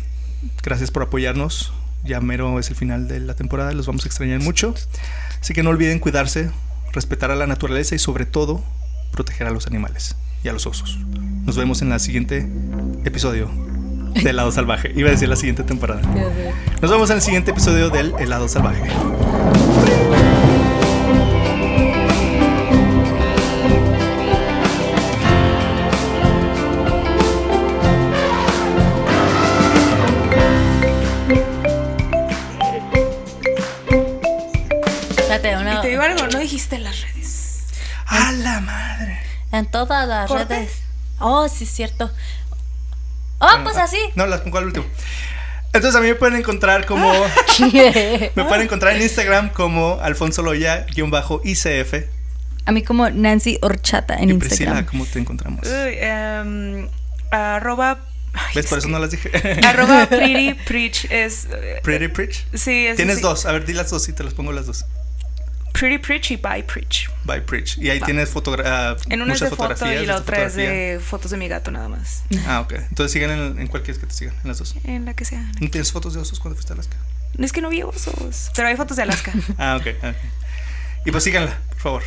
gracias por apoyarnos. Ya mero es el final de la temporada, los vamos a extrañar mucho. Así que no olviden cuidarse, respetar a la naturaleza y sobre todo proteger a los animales y a los osos. Nos vemos en el siguiente episodio de Helado Salvaje. Iba a decir la siguiente temporada. Nos vemos en el siguiente episodio del Helado Salvaje. Date una- Y te digo algo, no dijiste en las redes. ¡A la madre! En todas las ¿Corte? redes. Oh, sí, es cierto. Oh, pues así. No, las pongo al último. Entonces a mí me pueden encontrar como... me pueden encontrar en Instagram como Alfonso Loya-ICF. A mí como Nancy Horchata en Y Priscila, Instagram. ¿cómo te encontramos? Uy, em, arroba. ay, ¿Ves? es Por eso que- no las dije. Arroba pretty preach es. eh, Pretty Preach. Sí, es Tienes sí. dos. A ver, di las dos y te las pongo las dos. Pretty preach y by preach. By Preach. Y ahí Va. tienes fotogra En una es de foto y la otra es de fotos de mi gato nada más. Ah, ok. Entonces sigan en, en cualquiera que te sigan, en las dos. En la que sea. ¿No tienes fotos de osos cuando fuiste a Alaska? No es que no vi osos, pero hay fotos de Alaska. Ah, ok. ok. Y pues síganla, por favor.